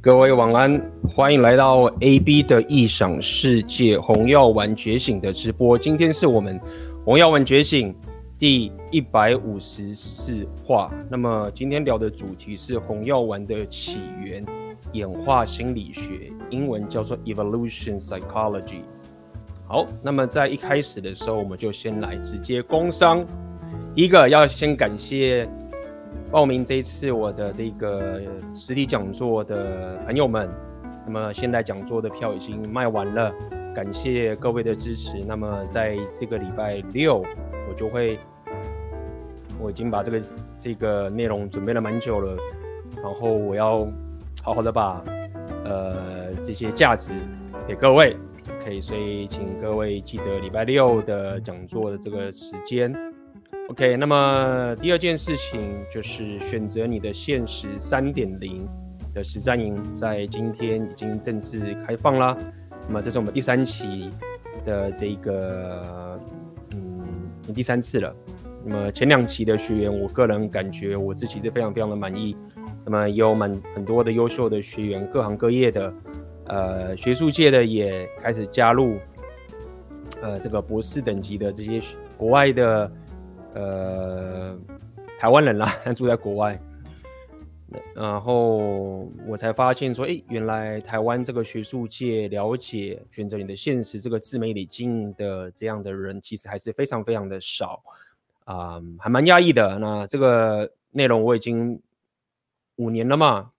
各位晚安，欢迎来到 AB 的异想世界红药丸觉醒的直播。今天是我们红药丸觉醒第一百五十四话。那么今天聊的主题是红药丸的起源、演化心理学，英文叫做 Evolution Psychology。好，那么在一开始的时候，我们就先来直接工商。一个要先感谢。报名这一次我的这个实体讲座的朋友们，那么现在讲座的票已经卖完了，感谢各位的支持。那么在这个礼拜六，我就会，我已经把这个这个内容准备了蛮久了，然后我要好好的把呃这些价值给各位，OK，所以请各位记得礼拜六的讲座的这个时间。OK，那么第二件事情就是选择你的现实三点零的实战营，在今天已经正式开放啦。那么这是我们第三期的这个，嗯，第三次了。那么前两期的学员，我个人感觉我自己是非常非常的满意。那么也有蛮很多的优秀的学员，各行各业的，呃，学术界的也开始加入，呃，这个博士等级的这些国外的。呃，台湾人啦，住在国外，然后我才发现说，哎，原来台湾这个学术界了解选择你的现实这个自媒体经营的这样的人，其实还是非常非常的少啊，还蛮压抑的。那这个内容我已经五年了嘛，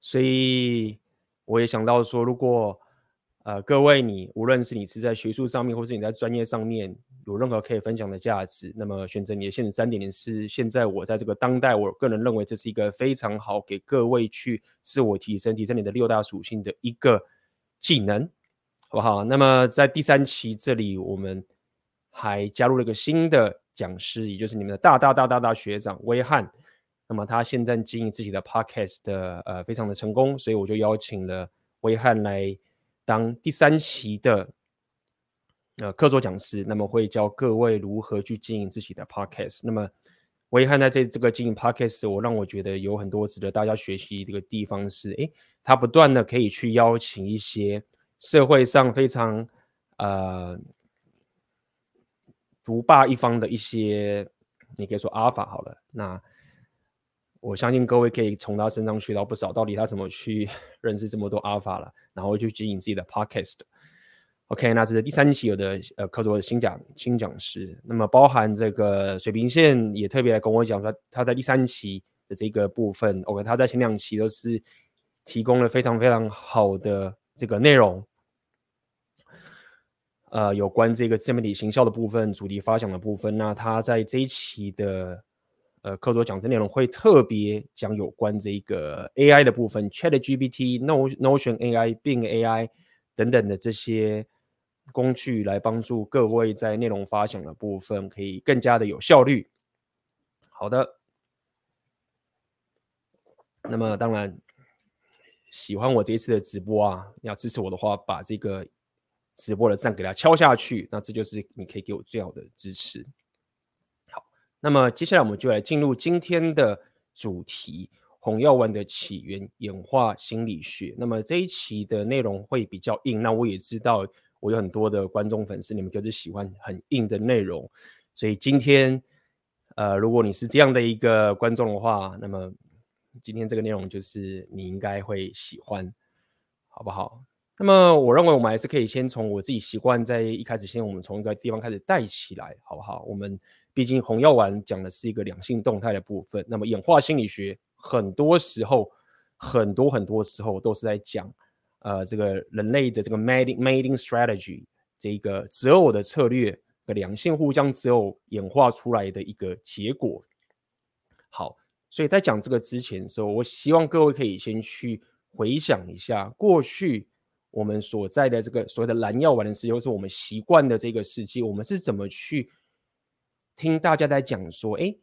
所以我也想到说，如果呃各位你无论是你是在学术上面，或是你在专业上面。有任何可以分享的价值，那么选择你的现实三点零是现在我在这个当代，我个人认为这是一个非常好给各位去自我提升、提升你的六大属性的一个技能，好不好？那么在第三期这里，我们还加入了一个新的讲师，也就是你们的大大大大大学长威汉。那么他现在经营自己的 podcast 的呃非常的成功，所以我就邀请了威汉来当第三期的。呃，客座讲师，那么会教各位如何去经营自己的 podcast。那么，我也看在这这个经营 podcast，我让我觉得有很多值得大家学习这个地方是，诶，他不断的可以去邀请一些社会上非常呃独霸一方的一些，你可以说阿尔法好了。那我相信各位可以从他身上学到不少，到底他怎么去 认识这么多阿尔法了，然后去经营自己的 podcast。OK，那这是第三期有的呃客座的新讲新讲师，那么包含这个水平线也特别来跟我讲说，他在第三期的这个部分，OK，他在前两期都是提供了非常非常好的这个内容，呃，有关这个自媒体行销的部分、主题发想的部分，那他在这一期的呃客座讲师内容会特别讲有关这个 AI 的部分，ChatGPT、Notion AI、Bing AI 等等的这些。工具来帮助各位在内容发想的部分可以更加的有效率。好的，那么当然喜欢我这一次的直播啊，要支持我的话，把这个直播的赞给它敲下去，那这就是你可以给我最好的支持。好，那么接下来我们就来进入今天的主题：红药丸的起源、演化心理学。那么这一期的内容会比较硬，那我也知道。我有很多的观众粉丝，你们就是喜欢很硬的内容，所以今天，呃，如果你是这样的一个观众的话，那么今天这个内容就是你应该会喜欢，好不好？那么我认为我们还是可以先从我自己习惯，在一开始先我们从一个地方开始带起来，好不好？我们毕竟红药丸讲的是一个两性动态的部分，那么演化心理学很多时候，很多很多时候都是在讲。呃，这个人类的这个 mating mating strategy 这一个择偶的策略和两性互相择偶演化出来的一个结果。好，所以在讲这个之前的时候，我希望各位可以先去回想一下过去我们所在的这个所谓的蓝药丸的世界，或是我们习惯的这个世界，我们是怎么去听大家在讲说，哎，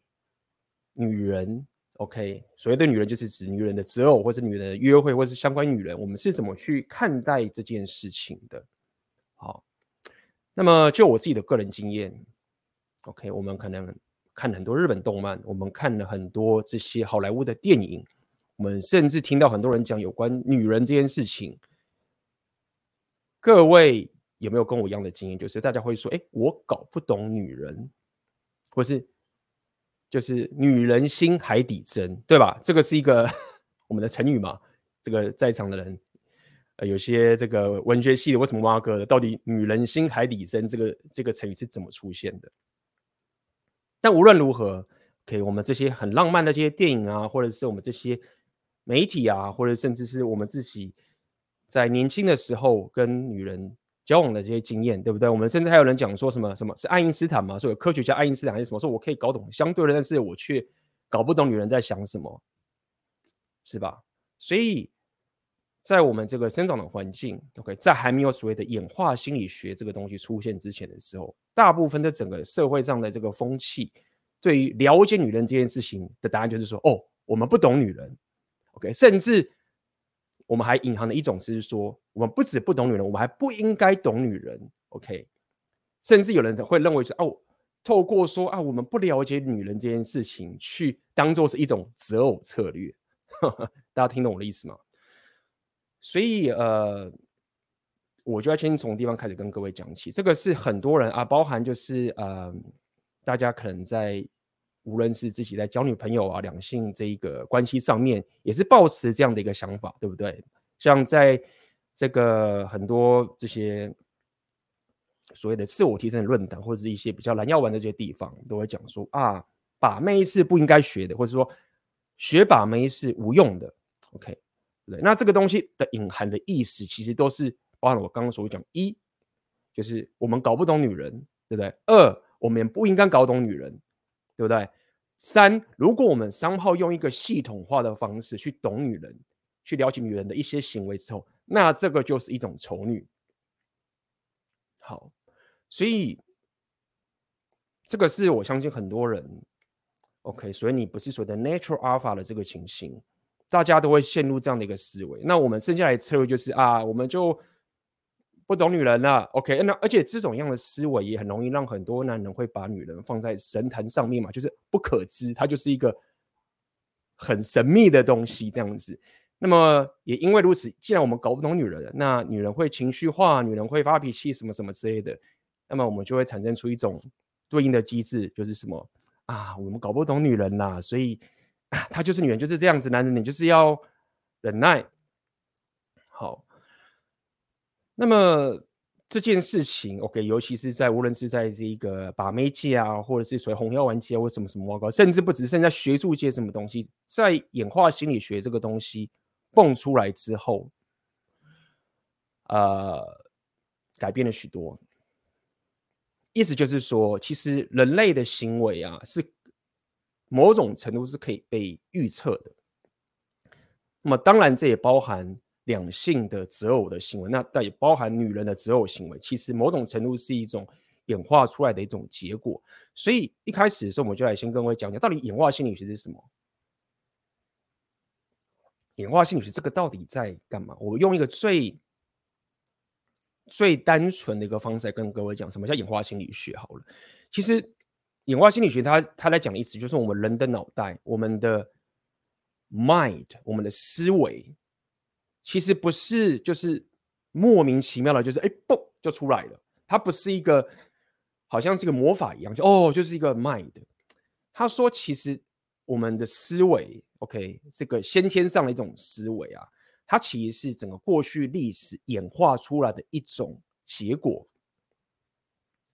女人。OK，所谓的女人就是指女人的择偶，或是女人的约会，或是相关女人，我们是怎么去看待这件事情的？好，那么就我自己的个人经验，OK，我们可能看很多日本动漫，我们看了很多这些好莱坞的电影，我们甚至听到很多人讲有关女人这件事情。各位有没有跟我一样的经验？就是大家会说：“哎，我搞不懂女人，或是就是女人心海底针，对吧？”这个是一个我们的成语嘛？这个在场的人，呃，有些这个文学系的为什么挖哥的？到底“女人心海底针”这个这个成语是怎么出现的？但无论如何，给我们这些很浪漫的这些电影啊，或者是我们这些媒体啊，或者甚至是我们自己。在年轻的时候跟女人交往的这些经验，对不对？我们甚至还有人讲说什么什么是爱因斯坦嘛？说有科学家爱因斯坦还是什么？说我可以搞懂相对论，但是我却搞不懂女人在想什么，是吧？所以在我们这个生长的环境，OK，在还没有所谓的演化心理学这个东西出现之前的时候，大部分的整个社会上的这个风气，对于了解女人这件事情的答案就是说，哦，我们不懂女人，OK，甚至。我们还隐含的一种是说，我们不止不懂女人，我们还不应该懂女人。OK，甚至有人会认为说，哦，透过说啊，我们不了解女人这件事情，去当做是一种择偶策略。大家听懂我的意思吗？所以呃，我就要先从地方开始跟各位讲起。这个是很多人啊，包含就是呃，大家可能在。无论是自己在交女朋友啊，两性这一个关系上面，也是抱持这样的一个想法，对不对？像在这个很多这些所谓的自我提升的论坛，或者是一些比较蓝药丸的这些地方，都会讲说啊，把妹是不应该学的，或者说学把妹是无用的。OK，对，那这个东西的隐含的意思，其实都是包含了我刚刚所讲：一，就是我们搞不懂女人，对不对？二，我们也不应该搞懂女人。对不对？三，如果我们商号用一个系统化的方式去懂女人，去了解女人的一些行为之后，那这个就是一种丑女。好，所以这个是我相信很多人，OK，所以你不是所谓的 natural alpha 的这个情形，大家都会陷入这样的一个思维。那我们剩下来的策略就是啊，我们就。不懂女人了，OK？那而且这种样的思维也很容易让很多男人会把女人放在神坛上面嘛，就是不可知，它就是一个很神秘的东西这样子。那么也因为如此，既然我们搞不懂女人，那女人会情绪化，女人会发脾气，什么什么之类的，那么我们就会产生出一种对应的机制，就是什么啊？我们搞不懂女人啦，所以啊，她就是女人就是这样子，男人你就是要忍耐，好。那么这件事情，OK，尤其是在无论是在这个把妹界啊，或者是所谓红药丸界，或什么什么，甚至不只是在学术界什么东西，在演化心理学这个东西蹦出来之后，呃，改变了许多。意思就是说，其实人类的行为啊，是某种程度是可以被预测的。那么当然，这也包含。两性的择偶的行为，那但也包含女人的择偶行为，其实某种程度是一种演化出来的一种结果。所以一开始的时候，我们就来先跟各位讲讲，到底演化心理学是什么？演化心理学这个到底在干嘛？我用一个最最单纯的一个方式来跟各位讲，什么叫演化心理学？好了，其实演化心理学它它来讲的意思就是我们人的脑袋，我们的 mind，我们的思维。其实不是，就是莫名其妙的，就是哎，嘣就出来了。它不是一个，好像是一个魔法一样，就哦，就是一个 mind。他说，其实我们的思维，OK，这个先天上的一种思维啊，它其实是整个过去历史演化出来的一种结果。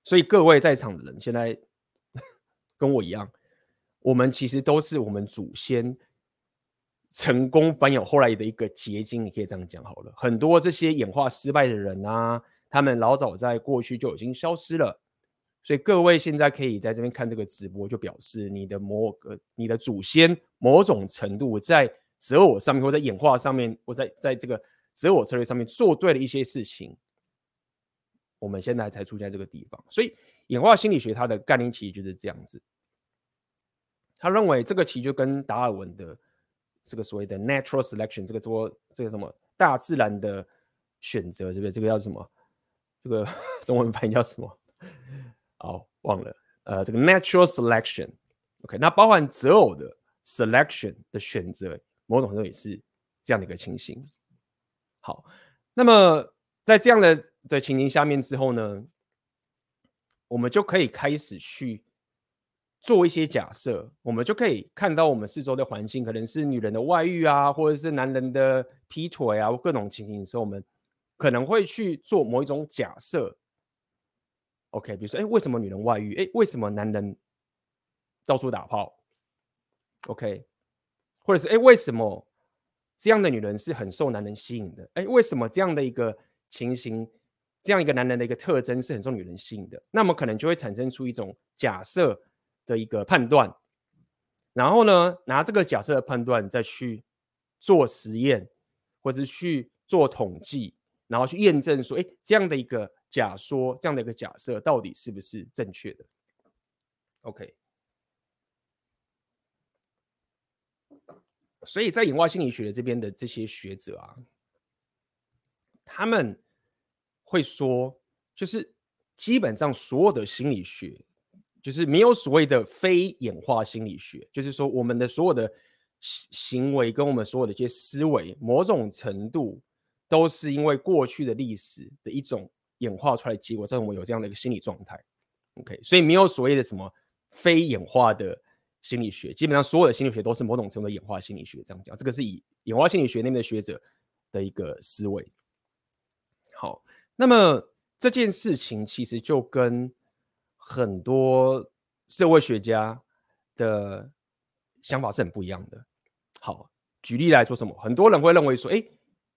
所以各位在场的人，现在 跟我一样，我们其实都是我们祖先。成功反有后来的一个结晶，你可以这样讲好了。很多这些演化失败的人啊，他们老早在过去就已经消失了。所以各位现在可以在这边看这个直播，就表示你的某个、你的祖先某种程度在择偶上面，或在演化上面，或在在这个择偶策略上面做对了一些事情。我们现在才出现在这个地方。所以演化心理学它的概念其实就是这样子。他认为这个其实就跟达尔文的。这个所谓的 natural selection，这个做这个什么大自然的选择，对不对？这个叫什么？这个 中文翻译叫什么？好，忘了。呃，这个 natural selection，OK，那包含择偶的 selection 的选择，某种程度也是这样的一个情形。好，那么在这样的的情形下面之后呢，我们就可以开始去做一些假设，我们就可以看到我们四周的环境，可能是女人的外遇啊，或者是男人的劈腿啊，各种情形的时候，我们可能会去做某一种假设。OK，比如说，哎，为什么女人外遇？哎，为什么男人到处打炮？OK，或者是哎，为什么这样的女人是很受男人吸引的？哎，为什么这样的一个情形，这样一个男人的一个特征是很受女人吸引的？那么可能就会产生出一种假设的一个判断，然后呢，拿这个假设的判断再去做实验，或者是去做统计，然后去验证说，哎，这样的一个。假说这样的一个假设到底是不是正确的？OK，所以在演化心理学这边的这些学者啊，他们会说，就是基本上所有的心理学，就是没有所谓的非演化心理学，就是说我们的所有的行行为跟我们所有的一些思维，某种程度都是因为过去的历史的一种。演化出来结果，让我们有这样的一个心理状态。OK，所以没有所谓的什么非演化的心理学，基本上所有的心理学都是某种程度的演化心理学。这样讲，这个是以演化心理学那边的学者的一个思维。好，那么这件事情其实就跟很多社会学家的想法是很不一样的。好，举例来说，什么？很多人会认为说，哎。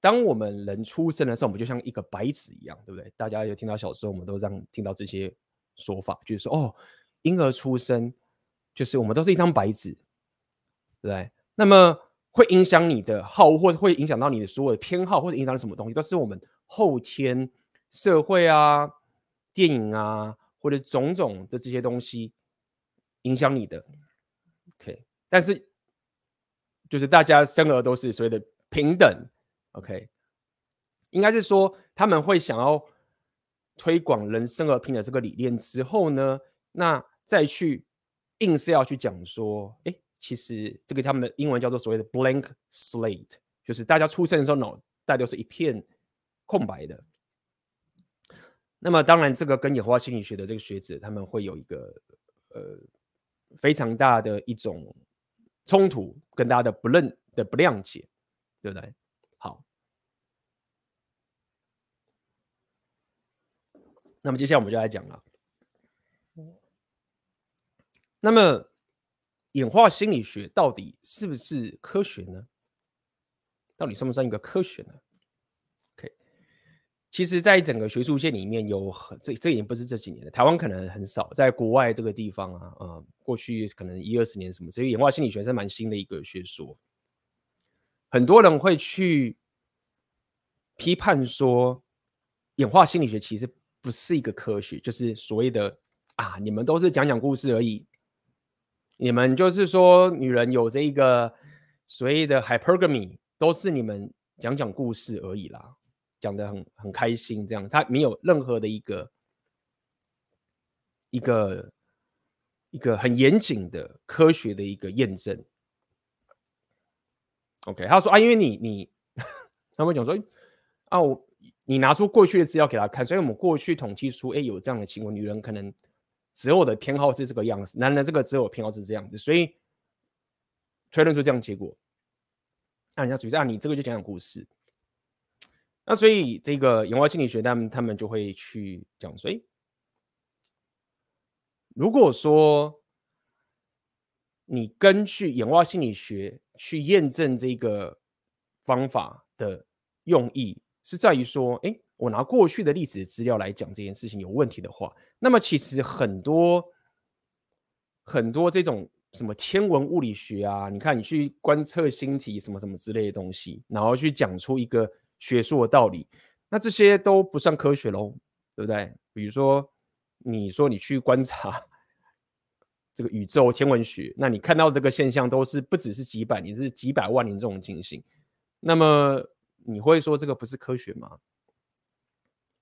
当我们人出生的时候，我们就像一个白纸一样，对不对？大家有听到小时候，我们都这样听到这些说法，就是说，哦，婴儿出生就是我们都是一张白纸，对不对？那么会影响你的好，或者会影响到你的所有的偏好，或者影响到什么东西，都是我们后天社会啊、电影啊，或者种种的这些东西影响你的。OK，但是就是大家生而都是所谓的平等。OK，应该是说他们会想要推广人生而平等这个理念之后呢，那再去硬是要去讲说，哎，其实这个他们的英文叫做所谓的 blank slate，就是大家出生的时候脑袋都是一片空白的。那么当然，这个跟演化心理学的这个学者他们会有一个呃非常大的一种冲突，跟大家的不认的不谅解，对不对？好那么接下来我们就来讲了。那么演化心理学到底是不是科学呢？到底算不算一个科学呢其实，在整个学术界里面有很这这已经不是这几年了，台湾可能很少，在国外这个地方啊，呃，过去可能一二十年什么，所以演化心理学是蛮新的一个学说。很多人会去批判说，演化心理学其实。不是一个科学，就是所谓的啊，你们都是讲讲故事而已。你们就是说，女人有这一个所谓的 hypergamy，都是你们讲讲故事而已啦，讲得很很开心，这样，他没有任何的一个一个一个很严谨的科学的一个验证。OK，他说啊，因为你你，他们讲说啊，我。你拿出过去的资料给他看，所以我们过去统计出，哎，有这样的情况，女人可能择偶的偏好是这个样子，男人这个择偶偏好是这样子，所以推论出这样结果。那人家主持啊，你这个就讲讲故事。那所以这个演化心理学他们他们就会去讲说，哎，如果说你根据演化心理学去验证这个方法的用意。是在于说，哎，我拿过去的历史资料来讲这件事情有问题的话，那么其实很多很多这种什么天文物理学啊，你看你去观测星体什么什么之类的东西，然后去讲出一个学术的道理，那这些都不算科学喽，对不对？比如说，你说你去观察这个宇宙天文学，那你看到这个现象都是不只是几百年，是几百万年这种进行，那么。你会说这个不是科学吗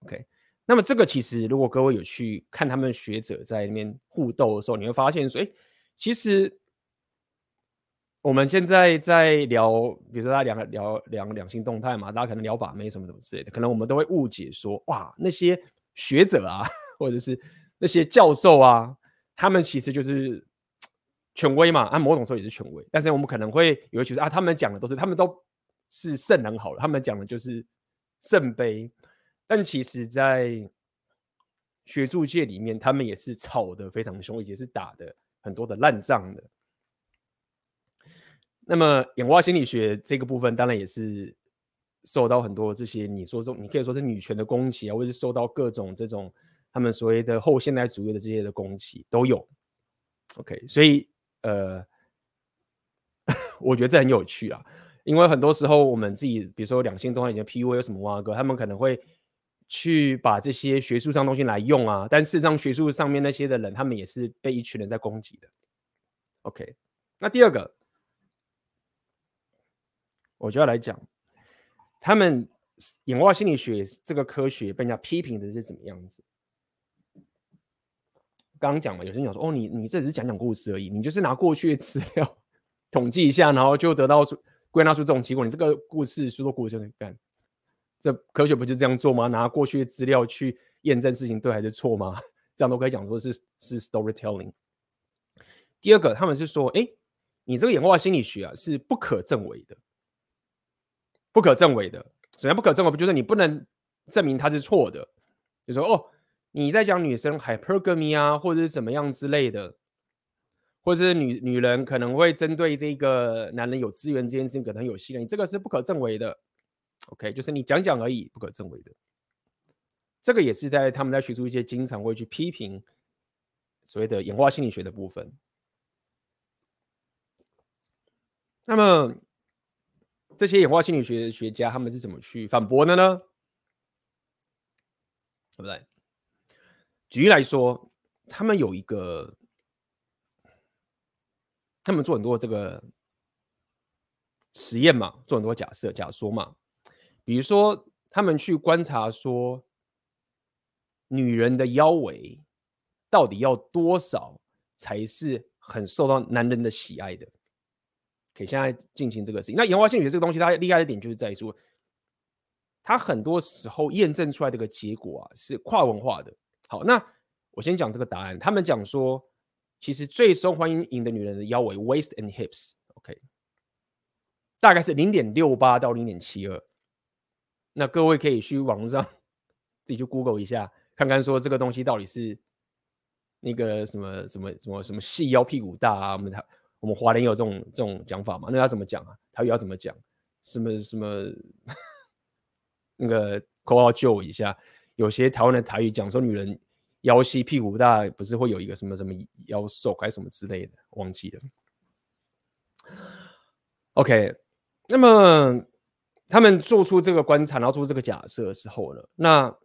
？OK，那么这个其实如果各位有去看他们学者在那边互斗的时候，你会发现说，哎，其实我们现在在聊，比如说大家聊聊聊两性动态嘛，大家可能聊把妹什么什么之类的，可能我们都会误解说，哇，那些学者啊，或者是那些教授啊，他们其实就是权威嘛，按、某种时候也是权威，但是我们可能会以为觉得啊，他们讲的都是，他们都是圣人好了，他们讲的就是圣杯，但其实，在学术界里面，他们也是吵得非常凶，也是打的很多的烂仗的。那么演化心理学这个部分，当然也是受到很多这些你说说，你可以说是女权的攻击啊，或者是受到各种这种他们所谓的后现代主义的这些的攻击都有。OK，所以呃，我觉得这很有趣啊，因为很多时候我们自己，比如说两性动态以前 PUA 有什么挖哥，他们可能会去把这些学术上东西来用啊，但事实上学术上面那些的人，他们也是被一群人在攻击的。OK，那第二个。我就要来讲，他们演化心理学这个科学被人家批评的是怎么样子？刚刚讲嘛，有些人讲说，哦，你你这只是讲讲故事而已，你就是拿过去的资料统计一下，然后就得到出归纳出这种结果。你这个故事说说故事就能干，这科学不就这样做吗？拿过去的资料去验证事情对还是错吗？这样都可以讲说是是 storytelling。第二个，他们是说，哎，你这个演化心理学啊是不可证伪的。不可证伪的，首先不可证伪，不就是你不能证明它是错的？就说哦，你在讲女生 hypergamy 啊，或者是怎么样之类的，或者是女女人可能会针对这个男人有资源这件事情可能有信任，这个是不可证伪的。OK，就是你讲讲而已，不可证伪的。这个也是在他们在学术界经常会去批评所谓的演化心理学的部分。那么。这些演化心理学的学家，他们是怎么去反驳的呢？对不对？举例来说，他们有一个，他们做很多这个实验嘛，做很多假设、假说嘛。比如说，他们去观察说，女人的腰围到底要多少才是很受到男人的喜爱的？可以现在进行这个事情。那演化心理学这个东西，它厉害的点就是在于说，它很多时候验证出来的个结果啊是跨文化的。好，那我先讲这个答案。他们讲说，其实最受欢迎的女人的腰围 （waist and hips），OK，大概是零点六八到零点七二。那各位可以去网上自己去 Google 一下，看看说这个东西到底是那个什么什么什么什么细腰屁股大啊？我们我们华人有这种这种讲法嘛？那要怎么讲啊？台语要怎么讲？什么什么？那个口号救我一下。有些台湾的台语讲说女人腰细屁股大，不是会有一个什么什么腰瘦还是什么之类的？忘记了。OK，那么他们做出这个观察，然后做出这个假设的时候呢，那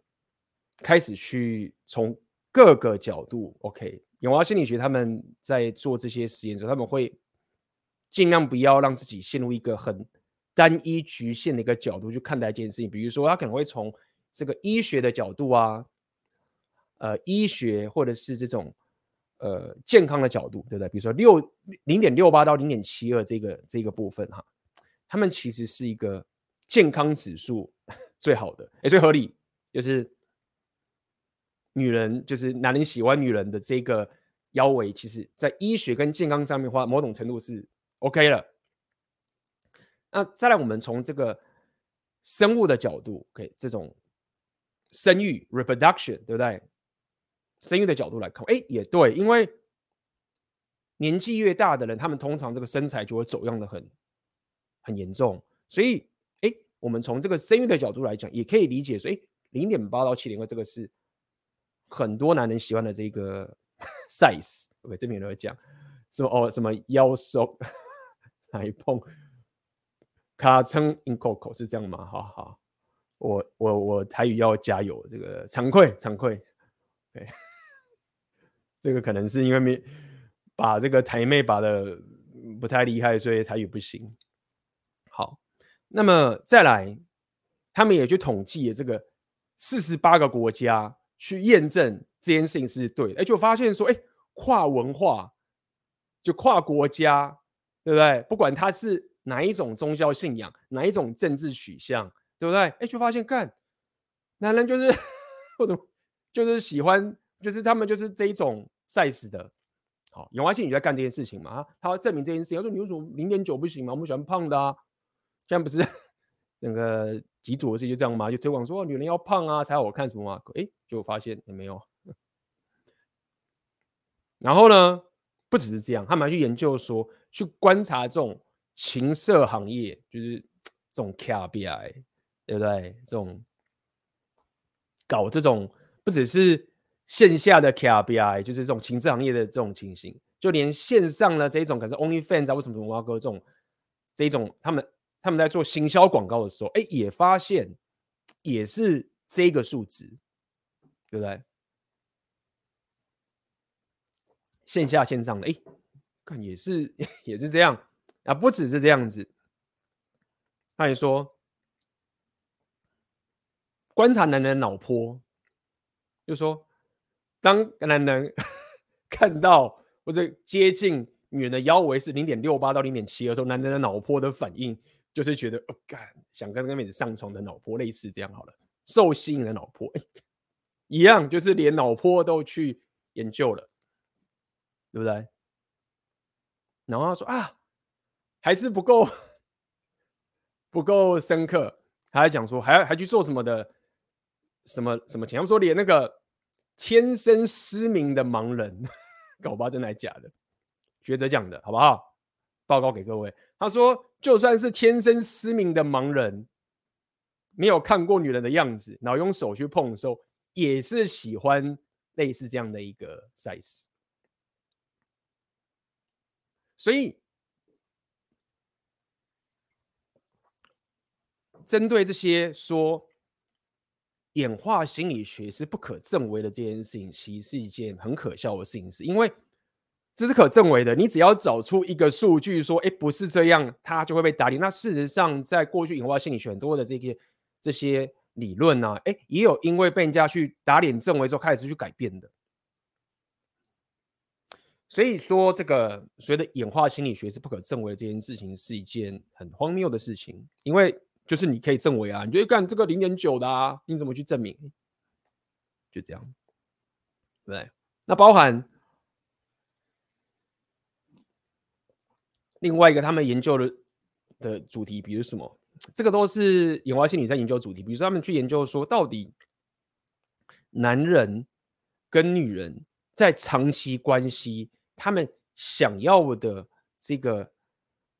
开始去从各个角度，OK。永华心理学他们在做这些实验的时候，他们会尽量不要让自己陷入一个很单一局限的一个角度去看待这件事情。比如说，他可能会从这个医学的角度啊，呃，医学或者是这种呃健康的角度，对不对？比如说六零点六八到零点七二这个这个部分哈，他们其实是一个健康指数 最好的，也最合理，就是。女人就是男人喜欢女人的这个腰围，其实在医学跟健康上面的话，某种程度是 OK 了。那再来，我们从这个生物的角度，OK，这种生育 （reproduction） 对不对？生育的角度来看，哎，也对，因为年纪越大的人，他们通常这个身材就会走样的很很严重。所以，哎，我们从这个生育的角度来讲，也可以理解说，哎，零点八到七点二这个是。很多男人喜欢的这个 size，OK，这边有人讲说哦，什么腰瘦来碰卡称 in coco 是这样吗？好好，我我我台语要加油，这个惭愧惭愧，对，这个可能是因为没把这个台妹把的不太厉害，所以台语不行。好，那么再来，他们也去统计了这个四十八个国家。去验证这件事情是对的，哎，就发现说，哎，跨文化，就跨国家，对不对？不管他是哪一种宗教信仰，哪一种政治取向，对不对？哎，就发现干，男人就是 或者就是喜欢，就是他们就是这一种 size 的。好，演化心理就在干这件事情嘛。他要证明这件事情，他说你为什么零点九不行吗？我们喜欢胖的啊。现在不是那个几组的事就这样吗？就推广说女人要胖啊才好看什么嘛？哎，就发现也没有。然后呢，不只是这样，他们还去研究说，去观察这种情色行业，就是这种 KBI，对不对？这种搞这种不只是线下的 KBI，就是这种情色行业的这种情形，就连线上的这种，可是 OnlyFans 啊，为什么什么挖哥这种这种，他们他们在做行销广告的时候，哎，也发现也是这个数值，对不对？线下线上的，哎，看也是 也是这样啊，不只是这样子。他也说，观察男人的脑波，就说，当男人 看到或者接近女人的腰围是零点六八到零点七的时候，男人的脑波的反应就是觉得，哦，干，想跟那妹子上床的脑波类似这样好了，受吸引的脑波，哎，一样，就是连脑波都去研究了。对不对？然后他说啊，还是不够，不够深刻。他还讲说，还要还去做什么的，什么什么钱？他们说连那个天生失明的盲人，搞不好真的还假的？学者讲的好不好？报告给各位。他说，就算是天生失明的盲人，没有看过女人的样子，然后用手去碰的时候，也是喜欢类似这样的一个 size。所以，针对这些说演化心理学是不可证伪的这件事情，其实是一件很可笑的事情，是因为这是可证伪的。你只要找出一个数据说，哎，不是这样，它就会被打脸。那事实上，在过去演化心理学很多的这些这些理论呢，哎，也有因为被人家去打脸证伪之后，开始去改变的。所以说，这个所谓的演化心理学是不可证伪这件事情，是一件很荒谬的事情。因为就是你可以证伪啊，你觉得干这个零点九的啊，你怎么去证明？就这样，对。那包含另外一个他们研究的的主题，比如什么？这个都是演化心理在研究主题。比如说，他们去研究说，到底男人跟女人在长期关系。他们想要的这个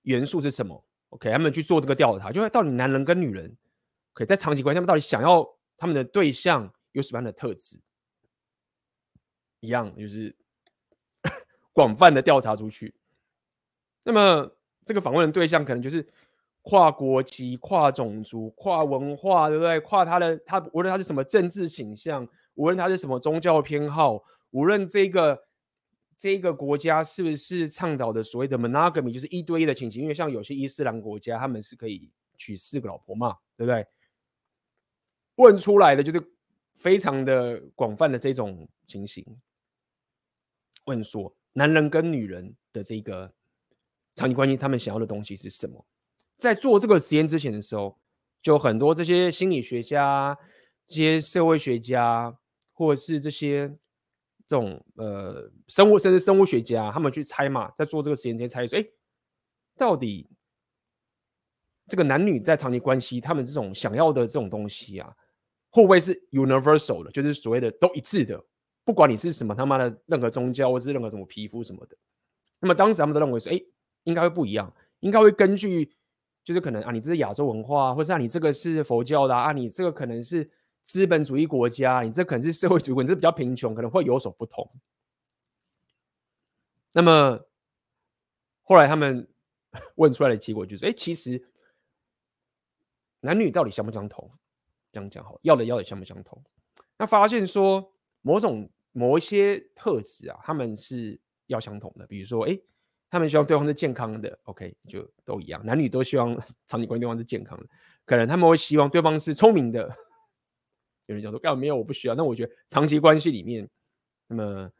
元素是什么？OK，他们去做这个调查，就是到底男人跟女人可以在长期关系，他们到底想要他们的对象有什么样的特质？一样，就是 广泛的调查出去。那么这个访问的对象可能就是跨国籍、跨种族、跨文化，对不对？跨他的他，无论他是什么政治倾向，无论他是什么宗教偏好，无论这个。这个国家是不是倡导的所谓的 monogamy，就是一对一的情形？因为像有些伊斯兰国家，他们是可以娶四个老婆嘛，对不对？问出来的就是非常的广泛的这种情形。问说，男人跟女人的这个长期关系，他们想要的东西是什么？在做这个实验之前的时候，就很多这些心理学家、这些社会学家，或者是这些。这种呃，生物甚至生物学家，他们去猜嘛，在做这个实验之前猜说，哎，到底这个男女在长期关系，他们这种想要的这种东西啊，会不会是 universal 的，就是所谓的都一致的，不管你是什么他妈的任何宗教，或是任何什么皮肤什么的。那么当时他们都认为说，哎，应该会不一样，应该会根据，就是可能啊，你这是亚洲文化，或是啊，你这个是佛教的啊，你这个可能是。资本主义国家，你这可能是社会主义，你这比较贫穷，可能会有所不同。那么后来他们 问出来的结果就是：哎，其实男女到底相不相同？这样讲好，要的要的相不相同？那发现说某种某一些特质啊，他们是要相同的。比如说，哎，他们希望对方是健康的，OK，就都一样。男女都希望长期关系对方是健康的，可能他们会希望对方是聪明的。有人讲说，干嘛没有？我不需要。那我觉得长期关系里面，那么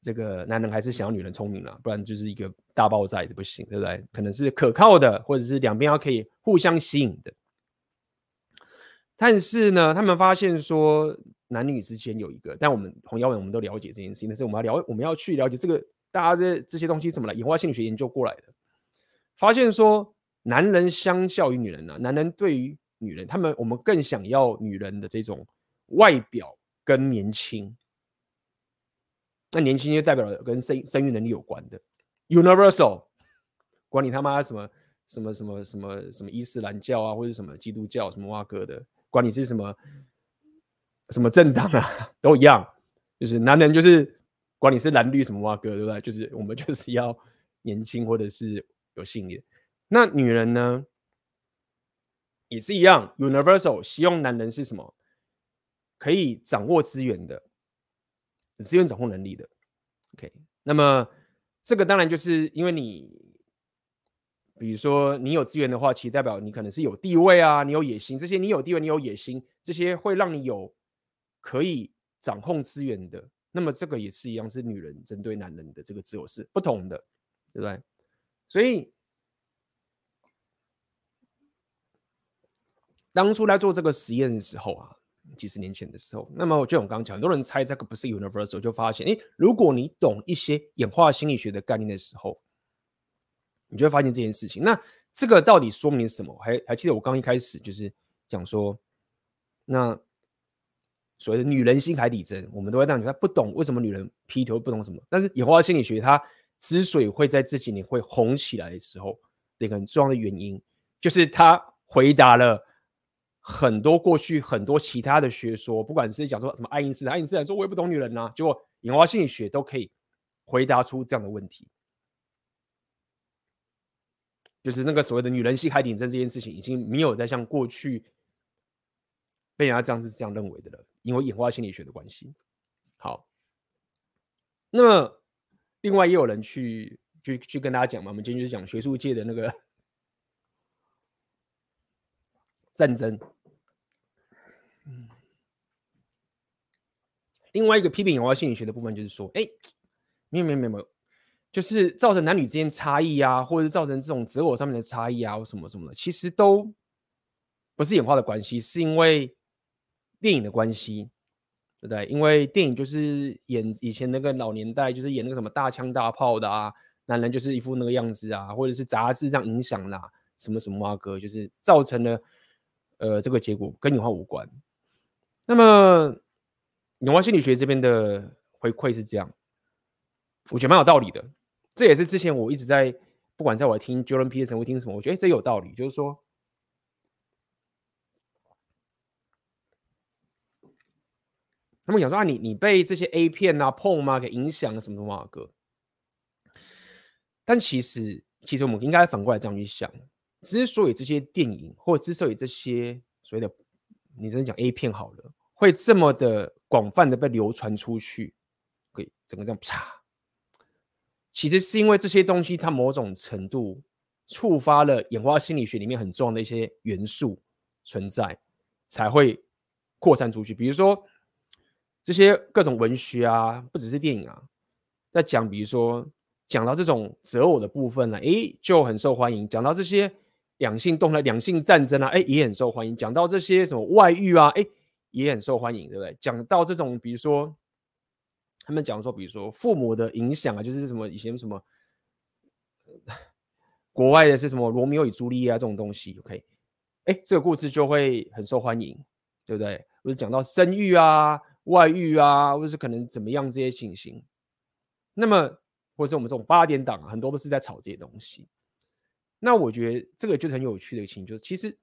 这个男人还是想要女人聪明了，不然就是一个大爆炸也不行，对不对？可能是可靠的，或者是两边要可以互相吸引的。但是呢，他们发现说男女之间有一个，但我们红药丸我们都了解这件事情，但是我们要了，我们要去了解这个大家这这些东西怎么来，演化心理学研究过来的，发现说男人相较于女人呢、啊，男人对于女人，他们我们更想要女人的这种外表跟年轻。那年轻就代表了跟生生育能力有关的，universal，管你他妈什么什么什么什么什么伊斯兰教啊，或者什么基督教什么哇哥的，管你是什么什么政党啊，都一样，就是男人就是管你是蓝绿什么哇哥，对不对？就是我们就是 要年轻或者是有性欲。那女人呢，也是一样，universal，希望男人是什么？可以掌握资源的。资源掌控能力的，OK，那么这个当然就是因为你，比如说你有资源的话，其实代表你可能是有地位啊，你有野心，这些你有地位，你有野心，这些会让你有可以掌控资源的。那么这个也是一样，是女人针对男人的这个自我是不同的，对不对？所以当初来做这个实验的时候啊。几十年前的时候，那么我就我刚刚讲，很多人猜这个不是 universal，就发现，诶，如果你懂一些演化心理学的概念的时候，你就会发现这件事情。那这个到底说明什么？还还记得我刚一开始就是讲说，那所谓的女人心海底针，我们都会让你他不懂为什么女人劈腿，不懂什么。但是演化心理学它之所以会在这几年会红起来的时候，一个很重要的原因，就是它回答了。很多过去很多其他的学说，不管是讲说什么爱因斯坦，爱因斯坦说我也不懂女人呐、啊，结果演化心理学都可以回答出这样的问题，就是那个所谓的女人心海底针这件事情，已经没有再像过去被人家这样是这样认为的了，因为演化心理学的关系。好，那么另外也有人去去去跟大家讲嘛，我们今天就是讲学术界的那个战争。嗯，另外一个批评演化心理学的部分就是说，哎，没有没有没有没有，就是造成男女之间差异啊，或者是造成这种择偶上面的差异啊，什么什么的，其实都不是演化的关系，是因为电影的关系，对不对？因为电影就是演以前那个老年代，就是演那个什么大枪大炮的啊，男人就是一副那个样子啊，或者是杂志这样影响啦，什么什么啊哥，就是造成了呃这个结果跟演化无关。那么，演化心理学这边的回馈是这样，我觉得蛮有道理的。这也是之前我一直在，不管在我听 Jordan Peterson 会听什么，我觉得这有道理。就是说，他们讲说啊，你你被这些 A 片啊、porn 啊给影响了什么什么啊哥。但其实，其实我们应该反过来这样去想：之所以这些电影，或之所以这些所谓的。你真的讲 A 片好了，会这么的广泛的被流传出去，给整个这样啪，其实是因为这些东西它某种程度触发了演化心理学里面很重要的一些元素存在，才会扩散出去。比如说这些各种文学啊，不只是电影啊，在讲，比如说讲到这种择偶的部分呢，诶，就很受欢迎。讲到这些。两性动态、两性战争啊，哎，也很受欢迎。讲到这些什么外遇啊，哎，也很受欢迎，对不对？讲到这种，比如说他们讲说，比如说父母的影响啊，就是什么以前什么 国外的是什么罗密欧与朱丽叶啊这种东西，OK，哎，这个故事就会很受欢迎，对不对？或者讲到生育啊、外遇啊，或者是可能怎么样这些情形，那么或者是我们这种八点档啊，很多都是在炒这些东西。那我觉得这个就是很有趣的一个情，就是其实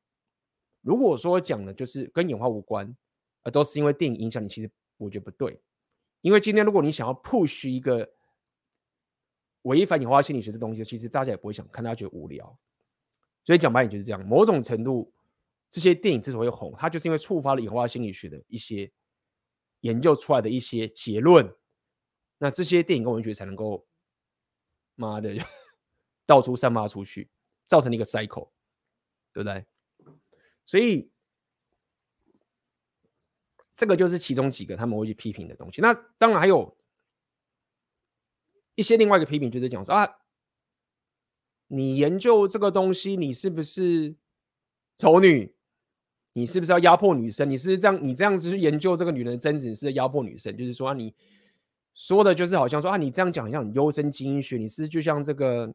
如果说讲的就是跟演化无关，而都是因为电影影响你，其实我觉得不对。因为今天如果你想要 push 一个违反演化心理学这东西，其实大家也不会想看，大家觉得无聊。所以讲白点就是这样，某种程度这些电影之所以红，它就是因为触发了演化心理学的一些研究出来的一些结论。那这些电影跟文学才能够，妈的，到处散发出去。造成了一个 cycle，对不对？所以这个就是其中几个他们会去批评的东西。那当然还有一些另外一个批评就是讲说啊，你研究这个东西，你是不是丑女？你是不是要压迫女生？你是这样，你这样子去研究这个女人的真实，你是压迫女生？就是说啊，你说的就是好像说啊，你这样讲像很优生基因学，你是就像这个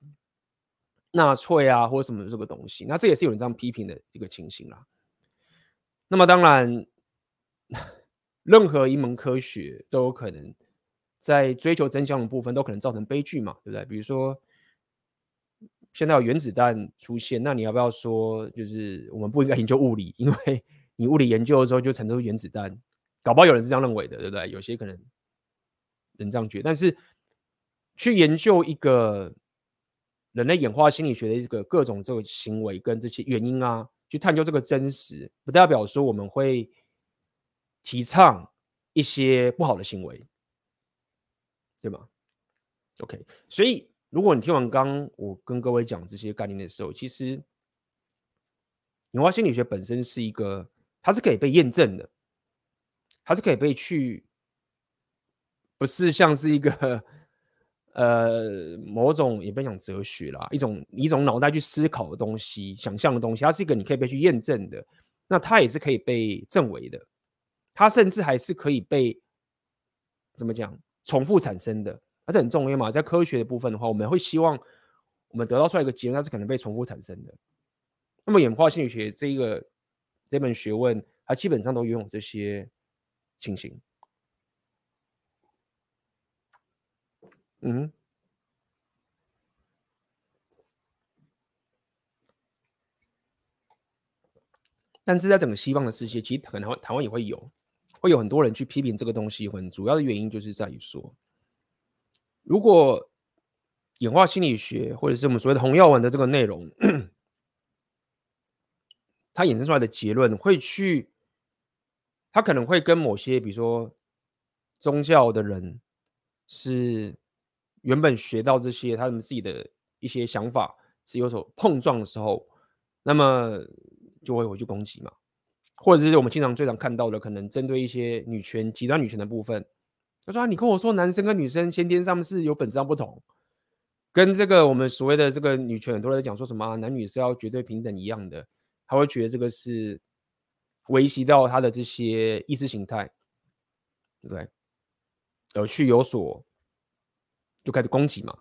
纳粹啊，或者什么这个东西。那这也是有人这样批评的一个情形啦。那么当然，任何一门科学都有可能在追求真相的部分都可能造成悲剧嘛，对不对？比如说。现在有原子弹出现，那你要不要说，就是我们不应该研究物理，因为你物理研究的时候就产生原子弹，搞不好有人是这样认为的，对不对？有些可能人这样觉得，但是去研究一个人类演化心理学的一个各种这个行为跟这些原因啊，去探究这个真实，不代表说我们会提倡一些不好的行为，对吗？OK，所以。如果你听完刚我跟各位讲这些概念的时候，其实演化心理学本身是一个，它是可以被验证的，它是可以被去，不是像是一个呃某种也不讲哲学啦，一种一种脑袋去思考的东西、想象的东西，它是一个你可以被去验证的，那它也是可以被证伪的，它甚至还是可以被怎么讲重复产生的。还是很重要嘛，在科学的部分的话，我们会希望我们得到出来一个结论，它是可能被重复产生的。那么演化心理学这一个这门学问，它基本上都拥有这些情形。嗯，但是在整个西方的世界，其实可能台湾也会有，会有很多人去批评这个东西。很主要的原因就是在于说。如果演化心理学或者是我们所谓的红药丸的这个内容，它衍生出来的结论会去，它可能会跟某些比如说宗教的人是原本学到这些他们自己的一些想法是有所碰撞的时候，那么就会回去攻击嘛，或者是我们经常最常看到的，可能针对一些女权极端女权的部分。他说：“你跟我说，男生跟女生先天上是有本质上不同，跟这个我们所谓的这个女权很多人讲说什么、男女是要绝对平等一样的，他会觉得这个是维系到他的这些意识形态，对不对？而去有所就开始攻击嘛，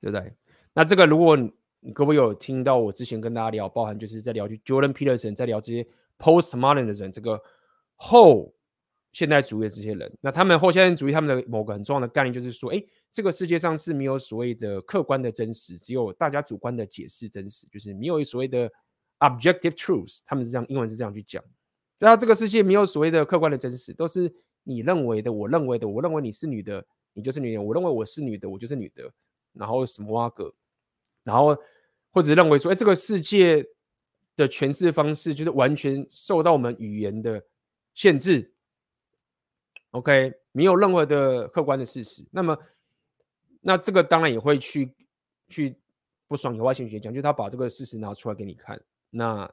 对不对？那这个如果你各位有听到我之前跟大家聊，包含就是在聊 Jordan Peterson 在聊这些 Postmodern 的人，这个后。”现代主义的这些人，那他们后现代主义他们的某个很重要的概念就是说，哎，这个世界上是没有所谓的客观的真实，只有大家主观的解释真实，就是没有所谓的 objective truth。他们是这样，英文是这样去讲。那这个世界没有所谓的客观的真实，都是你认为的，我认为的，我认为你是女的，你就是女的；我认为我是女的，我就是女的。然后什么啊个，然后或者认为说，哎，这个世界的诠释方式就是完全受到我们语言的限制。OK，没有任何的客观的事实。那么，那这个当然也会去去不爽演化心理学讲，就他把这个事实拿出来给你看。那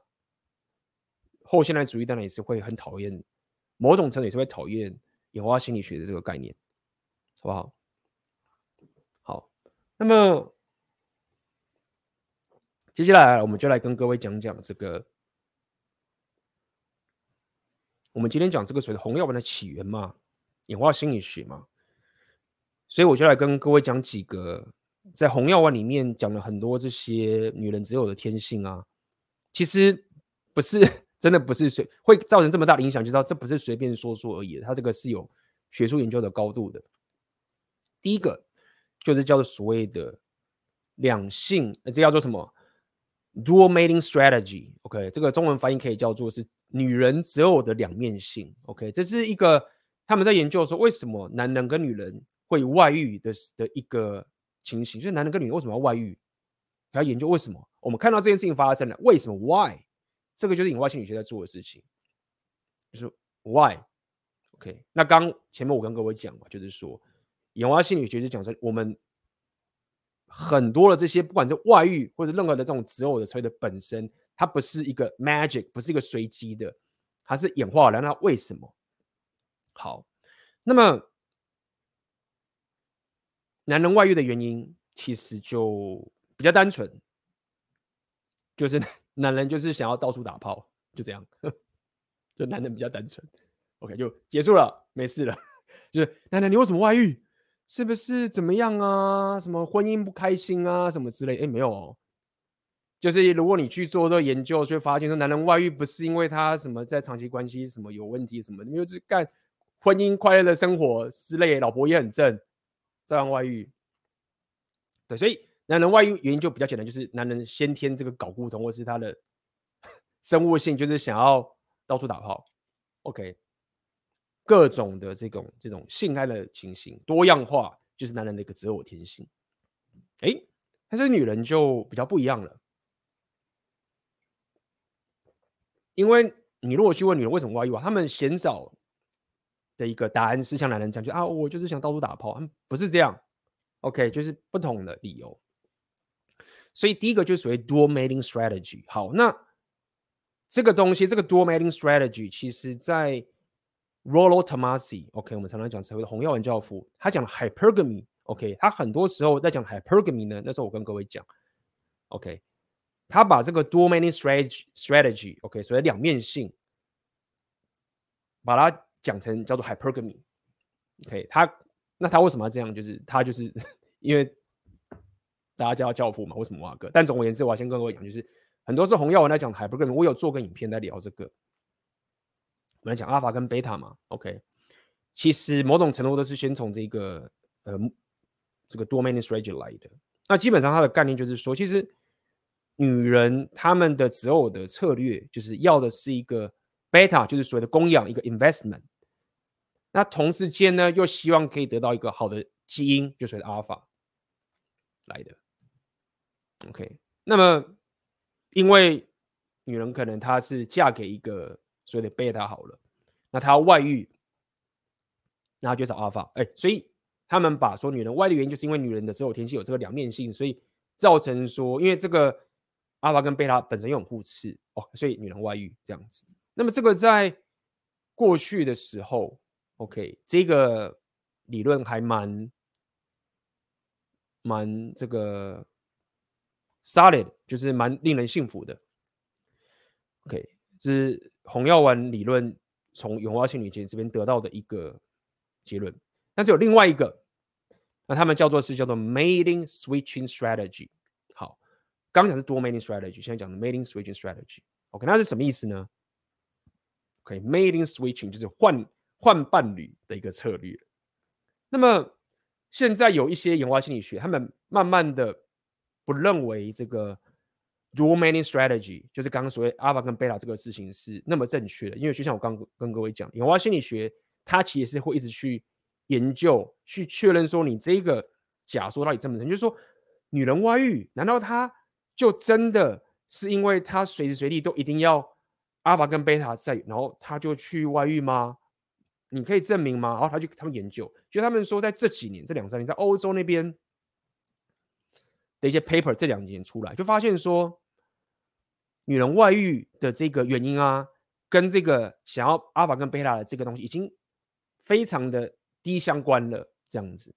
后现代主义当然也是会很讨厌，某种程度也是会讨厌演化心理学的这个概念，好不好？好，那么接下来我们就来跟各位讲讲这个，我们今天讲这个所谓的红药丸的起源嘛。演化心理学嘛，所以我就来跟各位讲几个在红药丸里面讲了很多这些女人只有的天性啊，其实不是 真的不是随会造成这么大的影响，就知道这不是随便说说而已，它这个是有学术研究的高度的。第一个就是叫做所谓的两性，这叫做什么？Dual mating strategy。OK，这个中文翻译可以叫做是女人择偶的两面性。OK，这是一个。他们在研究说，为什么男人跟女人会外遇的的一个情形，就是男人跟女人为什么要外遇？还要研究为什么？我们看到这件事情发生了，为什么？Why？这个就是演化心理学在做的事情，就是 Why？OK？、那刚前面我跟各位讲嘛，就是说演化心理学就讲说，我们很多的这些，不管是外遇或者任何的这种择偶的所谓的本身，它不是一个 magic，不是一个随机的，它是演化来。那为什么？好，那么男人外遇的原因其实就比较单纯，就是 男人就是想要到处打炮，就这样，就男人比较单纯。OK，就结束了，没事了。就是男人，你为什么外遇？是不是怎么样啊？什么婚姻不开心啊？什么之类？哎，没有哦。就是如果你去做这个研究，就会发现说，男人外遇不是因为他什么在长期关系什么有问题什么，你就是干婚姻快乐的生活之类，老婆也很正，照样外遇。对，所以男人外遇原因就比较简单，就是男人先天这个睾固酮或是他的 生物性，就是想要到处打炮。OK，各种的这种这种性爱的情形多样化，就是男人的一个择偶天性。哎，但是女人就比较不一样了。因为你如果去问女人为什么外遇啊，他们鲜少的一个答案是像男人这样，就啊，我就是想到处打炮，不是这样。OK，就是不同的理由。所以第一个就是所谓 dual mating strategy。好，那这个东西，这个 dual mating strategy，其实在 Rollo Tomasi，OK，我们常常讲所谓的红药丸教父，他讲 hypergamy，OK，他很多时候在讲 hypergamy 呢，那时候我跟各位讲，OK。他把这个 dual mating strategy strategy，OK，所谓两面性，把它讲成叫做 hypergamy，OK，他那他为什么要这样？就是他就是 因为大家叫他教父嘛，为什么瓦格？但总而言之，我要先跟各位讲，就是很多是红药丸来讲 hypergamy，我有做个影片在聊这个，我们来讲阿尔法跟贝塔嘛，OK，其实某种程度都是先从这个呃这个 dual mating strategy 来的。那基本上它的概念就是说，其实。女人她们的择偶的策略，就是要的是一个 beta，就是所谓的供养一个 investment。那同时间呢，又希望可以得到一个好的基因，就是所谓的 alpha 来的。OK，那么因为女人可能她是嫁给一个所谓的 beta 好了，那她要外遇，那她就找 alpha。哎，所以他们把说女人外的原因，就是因为女人的择偶天性有这个两面性，所以造成说，因为这个。阿尔法跟贝塔本身又很互斥哦，所以女人外遇这样子。那么这个在过去的时候，OK，这个理论还蛮蛮这个 solid，就是蛮令人信服的。OK，这是红药丸理论从永花情侣节这边得到的一个结论。但是有另外一个，那他们叫做是叫做 mating switching strategy。好刚讲是多 mating strategy，现在讲的 mating switching strategy。OK，那是什么意思呢？OK，mating switching 就是换换伴侣的一个策略。那么现在有一些演化心理学，他们慢慢的不认为这个 dual mating strategy 就是刚刚所谓 alpha 跟 beta 这个事情是那么正确的，因为就像我刚跟各位讲，演化心理学它其实是会一直去研究、去确认说你这个假说到底正不正，就是说女人外遇，难道她？就真的是因为她随时随地都一定要阿法跟贝塔在，然后他就去外遇吗？你可以证明吗？然后他就他们研究，就他们说在这几年这两三年，在欧洲那边的一些 paper 这两年出来，就发现说女人外遇的这个原因啊，跟这个想要阿法跟贝塔的这个东西已经非常的低相关了，这样子。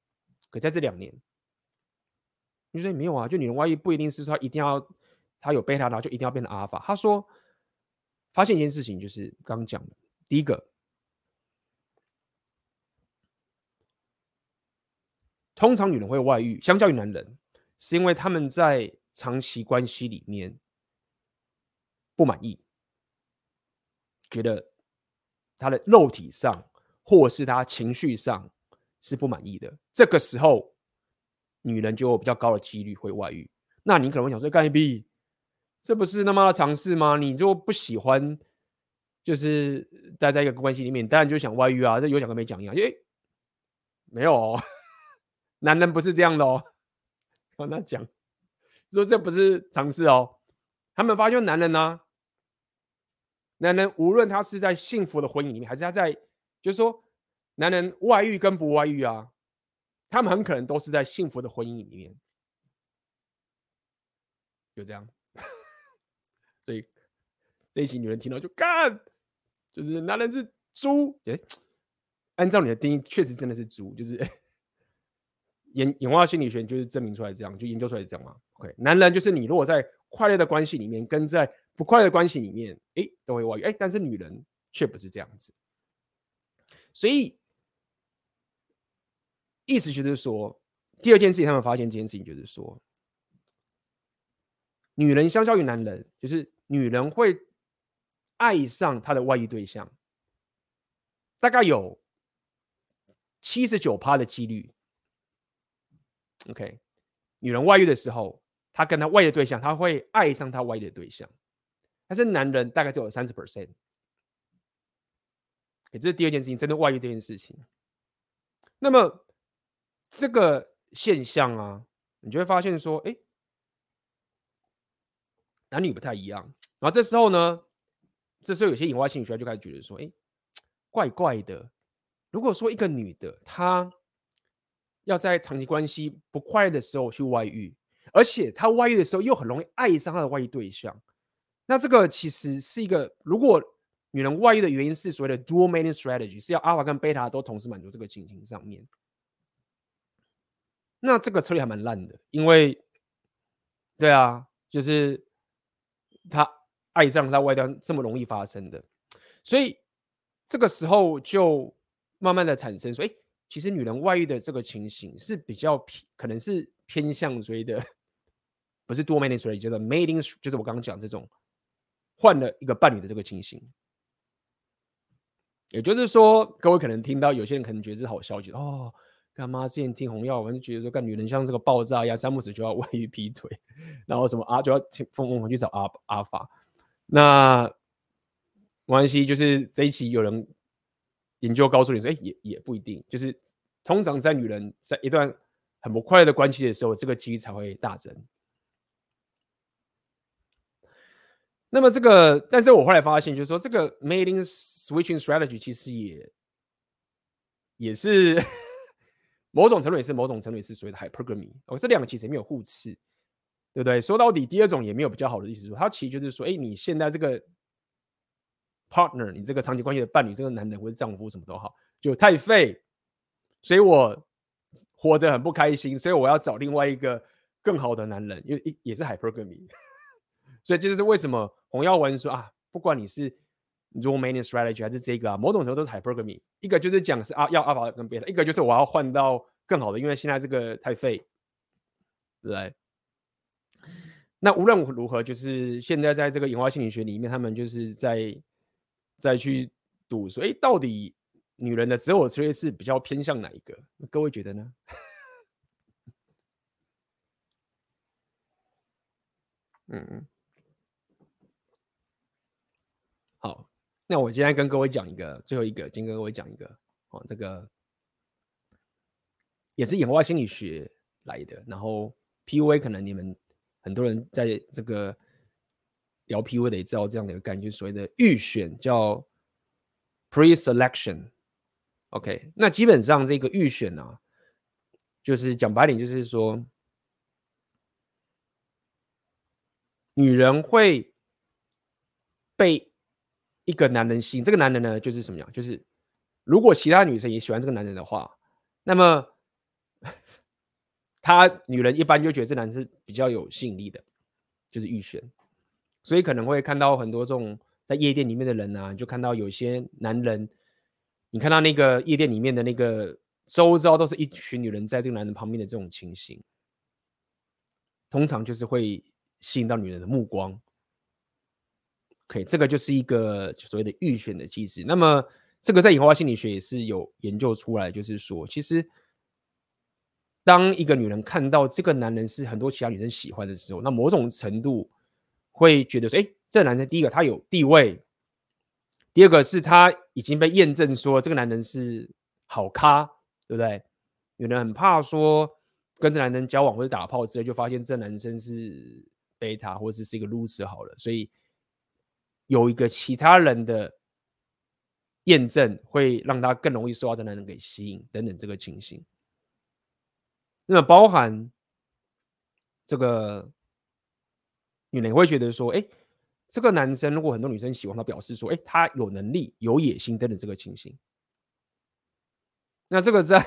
可在这两年。你说没有啊？就女人外遇不一定是说一定要她有贝塔，然后就一定要变成阿法。他说发现一件事情，就是刚刚讲的，第一个，通常女人会外遇，相较于男人，是因为他们在长期关系里面不满意，觉得他的肉体上或是他情绪上是不满意的，这个时候。女人就有比较高的几率会外遇，那你可能会想说，干一逼，这不是那么的常识吗？你就不喜欢，就是待在一个关系里面，当然就想外遇啊，这有讲跟没讲一样。诶，没有哦，男人不是这样的哦。跟他讲，说这不是常识哦。他们发现男人呢、男人无论他是在幸福的婚姻里面，还是他在，就是说，男人外遇跟不外遇啊。他们很可能都是在幸福的婚姻里面，就这样。所以这一期女人听到就干，就是男人是猪。哎，按照你的定义，确实真的是猪。就是演演化心理学就是证明出来这样，就研究出来这样嘛。OK，男人就是你如果在快乐的关系里面跟在不快乐的关系里面，哎，都会外遇，哎，但是女人却不是这样子。所以意思就是说，第二件事情他们发现这件事情就是说，女人相较于男人，就是女人会爱上她的外遇对象，大概有七十九趴的几率。OK，女人外遇的时候，她跟她外遇的对象，她会爱上她外遇的对象，但是男人大概只有三十 percent。这是第二件事情，针对外遇这件事情。那么这个现象啊，你就会发现说，哎，男女不太一样。然后这时候呢，这时候有些演化心理学家就开始觉得说，哎，怪怪的。如果说一个女的她要在长期关系不快的时候去外遇，而且她外遇的时候又很容易爱上她的外遇对象，那这个其实是一个，如果女人外遇的原因是所谓的 dual mating strategy，是要阿尔法跟贝塔都同时满足这个情形上面，那这个策略还蛮烂的，因为，对啊，就是他爱上他外端这么容易发生的，所以这个时候就慢慢的产生说，哎。其实女人外遇的这个情形是比较偏，可能是偏向追的，不是 dual mating strategy，叫做 mating，就是我刚刚讲这种换了一个伴侣的这个情形。也就是说，各位可能听到有些人可能觉得是好消息哦，干妈之前听红药丸就觉得说，干女人像这个爆炸一样，三不死就要 外遇劈腿，然后什么啊就要疯疯狂去找阿阿法。那没关系，就是这一期有人。研究告诉你说，哎，也也不一定，就是通常在女人在一段很不快乐的关系的时候，这个几率才会大增。那么这个，但是我后来发现，就是说这个 mating switching strategy 其实也也是某种程度也是某种程度也是所谓的 hypergamy。哦，这两个其实也没有互斥，对不对？说到底，第二种也没有比较好的意思，说它其实就是说，哎，你现在这个。partner，你这个长期关系的伴侣，这个男人或者丈夫什么都好，就太废，所以我活得很不开心，所以我要找另外一个更好的男人，因为也是 hypergamy，所以这就是为什么洪耀文说啊，不管你是 dual mating strategy 还是这个啊，某种程度都是 hypergamy，一个就是讲是啊要阿法跟贝塔，一个就是我要换到更好的，因为现在这个太废，对？那无论如何，就是现在在这个演化心理学里面，他们就是在。再去赌说，哎，到底女人的择偶策略是比较偏向哪一个？各位觉得呢？嗯 嗯。好，那我今天跟各位讲一个，最后一个，今天跟各位讲一个，哦，这个也是演化心理学来的。然后 PUA 可能你们很多人在这个。聊 PUA 得知道这样的一个概念，所谓的预选，叫 pre-selection。OK，那基本上这个预选啊，就是讲白点，就是说，女人会被一个男人吸引，这个男人呢，就是什么样？就是如果其他女生也喜欢这个男人的话，那么 他女人一般就觉得这男人是比较有吸引力的，就是预选。所以可能会看到很多这种在夜店里面的人啊，就看到有些男人，你看到那个夜店里面的那个周遭都是一群女人在这个男人旁边的这种情形，通常就是会吸引到女人的目光。OK，这个就是一个所谓的预选的机制。那么这个在演化心理学也是有研究出来，就是说，其实当一个女人看到这个男人是很多其他女生喜欢的时候，那某种程度。会觉得说，哎，这个男生第一个他有地位，第二个是他已经被验证说这个男人是好咖，对不对？有人很怕说跟这男人交往或者打炮之后，就发现这男生是贝塔或者是一个 loser 好了，所以有一个其他人的验证，会让他更容易受到这男人给吸引等等这个情形。那包含这个。女人会觉得说：“哎，这个男生如果很多女生喜欢他，表示说，哎，他有能力、有野心等等这个情形。那这个在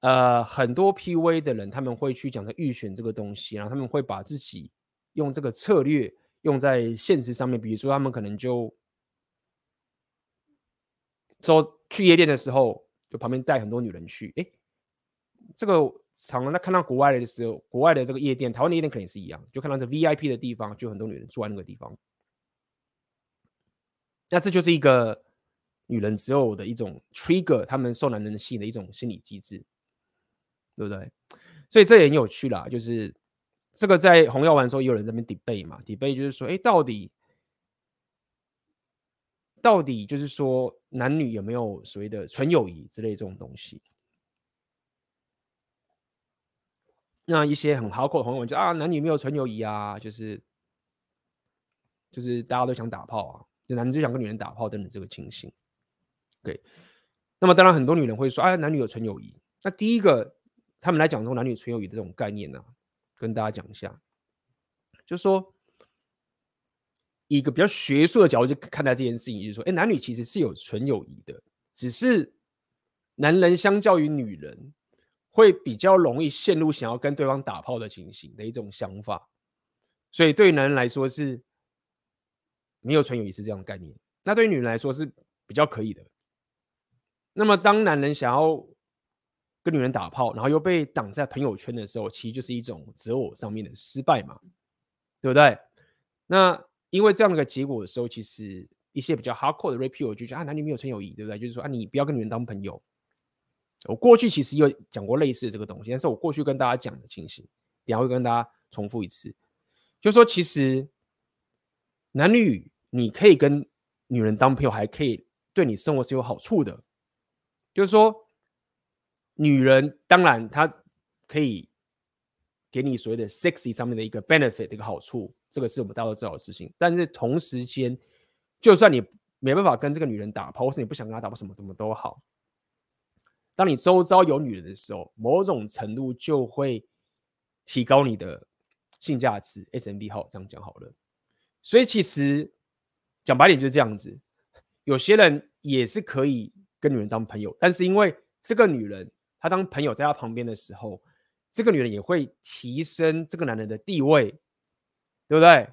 呃，很多 PUA 的人他们会去讲的预选这个东西，然后他们会把自己用这个策略用在现实上面，比如说他们可能就走去夜店的时候，就旁边带很多女人去，哎，这个常常在看到国外的时候，国外的这个夜店，台湾的夜店肯定是一样，就看到这 VIP 的地方，就很多女人住在那个地方，那这就是一个。女人只有的一种 trigger，他们受男人的吸引的一种心理机制，对不对？所以这也很有趣啦。就是这个在红药丸的时候，也有人在那边 debate 嘛，debate 就是说，哎，到底到底就是说男女有没有所谓的纯友谊之类这种东西？那一些很 hardcore 的朋友就啊，男女没有纯友谊啊，就是就是大家都想打炮啊，就男人就想跟女人打炮等等这个情形。对，那么当然很多女人会说，哎，男女有纯友谊。那第一个，他们来讲说男女纯友谊的这种概念呢、跟大家讲一下，就是说，以一个比较学术的角度去看待这件事情，就是说，哎，男女其实是有纯友谊的，只是男人相较于女人，会比较容易陷入想要跟对方打炮的情形的一种想法，所以对于男人来说是没有纯友谊是这样的概念，那对于女人来说是比较可以的。那么，当男人想要跟女人打炮，然后又被挡在朋友圈的时候，其实就是一种择偶上面的失败嘛，对不对？那因为这样的一个结果的时候，其实一些比较 hardcore 的 rape 就觉得啊，男女没有纯友谊，对不对？就是说啊，你不要跟女人当朋友。我过去其实有讲过类似的这个东西，但是我过去跟大家讲的情形，等下会跟大家重复一次，就是说其实男女你可以跟女人当朋友，还可以对你生活是有好处的。就是说，女人当然她可以给你所谓的 sexy 上面的一个 benefit 的一个好处，这个是我们大家都知道的事情。但是同时间，就算你没办法跟这个女人打炮，或是你不想跟她打炮，什么什么都好，当你周遭有女人的时候，某种程度就会提高你的性价值。SMB 好，这样讲好了。所以其实讲白点就是这样子，有些人也是可以。跟女人当朋友，但是因为这个女人，他当朋友在他旁边的时候，这个女人也会提升这个男人的地位，对不对？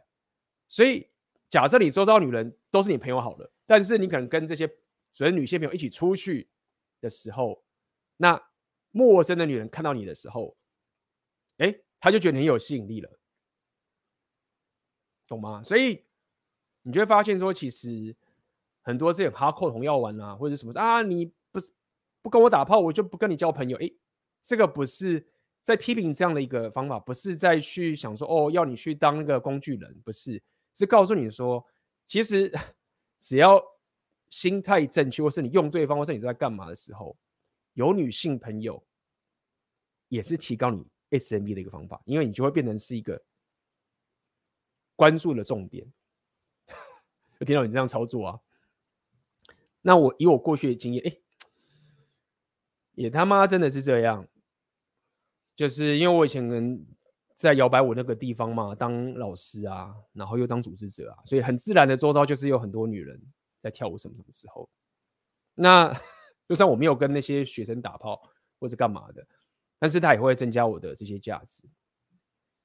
所以假设你周遭女人都是你朋友好了，但是你可能跟这些所谓女性朋友一起出去的时候，那陌生的女人看到你的时候，哎，她就觉得你很有吸引力了，懂吗？所以你就会发现说，其实。很多这种哈扣红药丸啊，或者什么啊，你不跟我打炮，我就不跟你交朋友。诶，这个不是在批评这样的一个方法，不是在去想说哦，要你去当那个工具人，不是，是告诉你说，其实 只要心态正确，或是你用对方，或是你在干嘛的时候，有女性朋友也是提高你 SMB 的一个方法，因为你就会变成是一个关注的重点。就听到你这样操作啊。那我以我过去的经验，哎，也他妈真的是这样，就是因为我以前跟在摇摆舞那个地方嘛，当老师啊，然后又当组织者啊，所以很自然的周遭就是有很多女人在跳舞什么什么时候。那 就算我没有跟那些学生打炮或者干嘛的，但是他也会增加我的这些价值。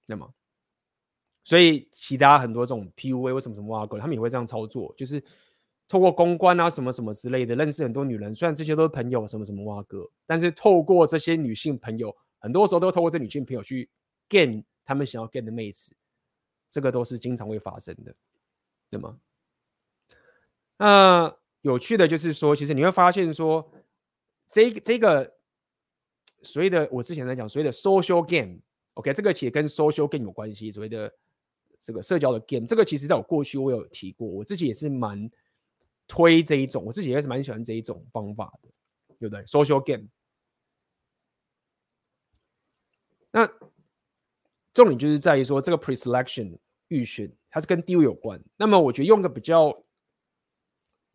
那么，所以其他很多这种 PUA 或什么什么挖沟，他们也会这样操作，就是。透过公关啊，什么什么之类的，认识很多女人。虽然这些都是朋友，什么什么挖哥，但是透过这些女性朋友，很多时候都透过这女性朋友去 gain 他们想要 gain 的妹子，这个都是经常会发生的。对吗，那有趣的就是说，其实你会发现说，这这个所谓的我之前在讲所谓的 social game，OK，这个其实跟 social game 有关系。所谓的这个社交的 game，这个其实在我过去我有提过，我自己也是蛮。推这一种，我自己也是蛮喜欢这一种方法的，对不对？Social game。那重点就是在于说，这个 pre-selection 预选，它是跟地位有关。那么，我觉得用个比较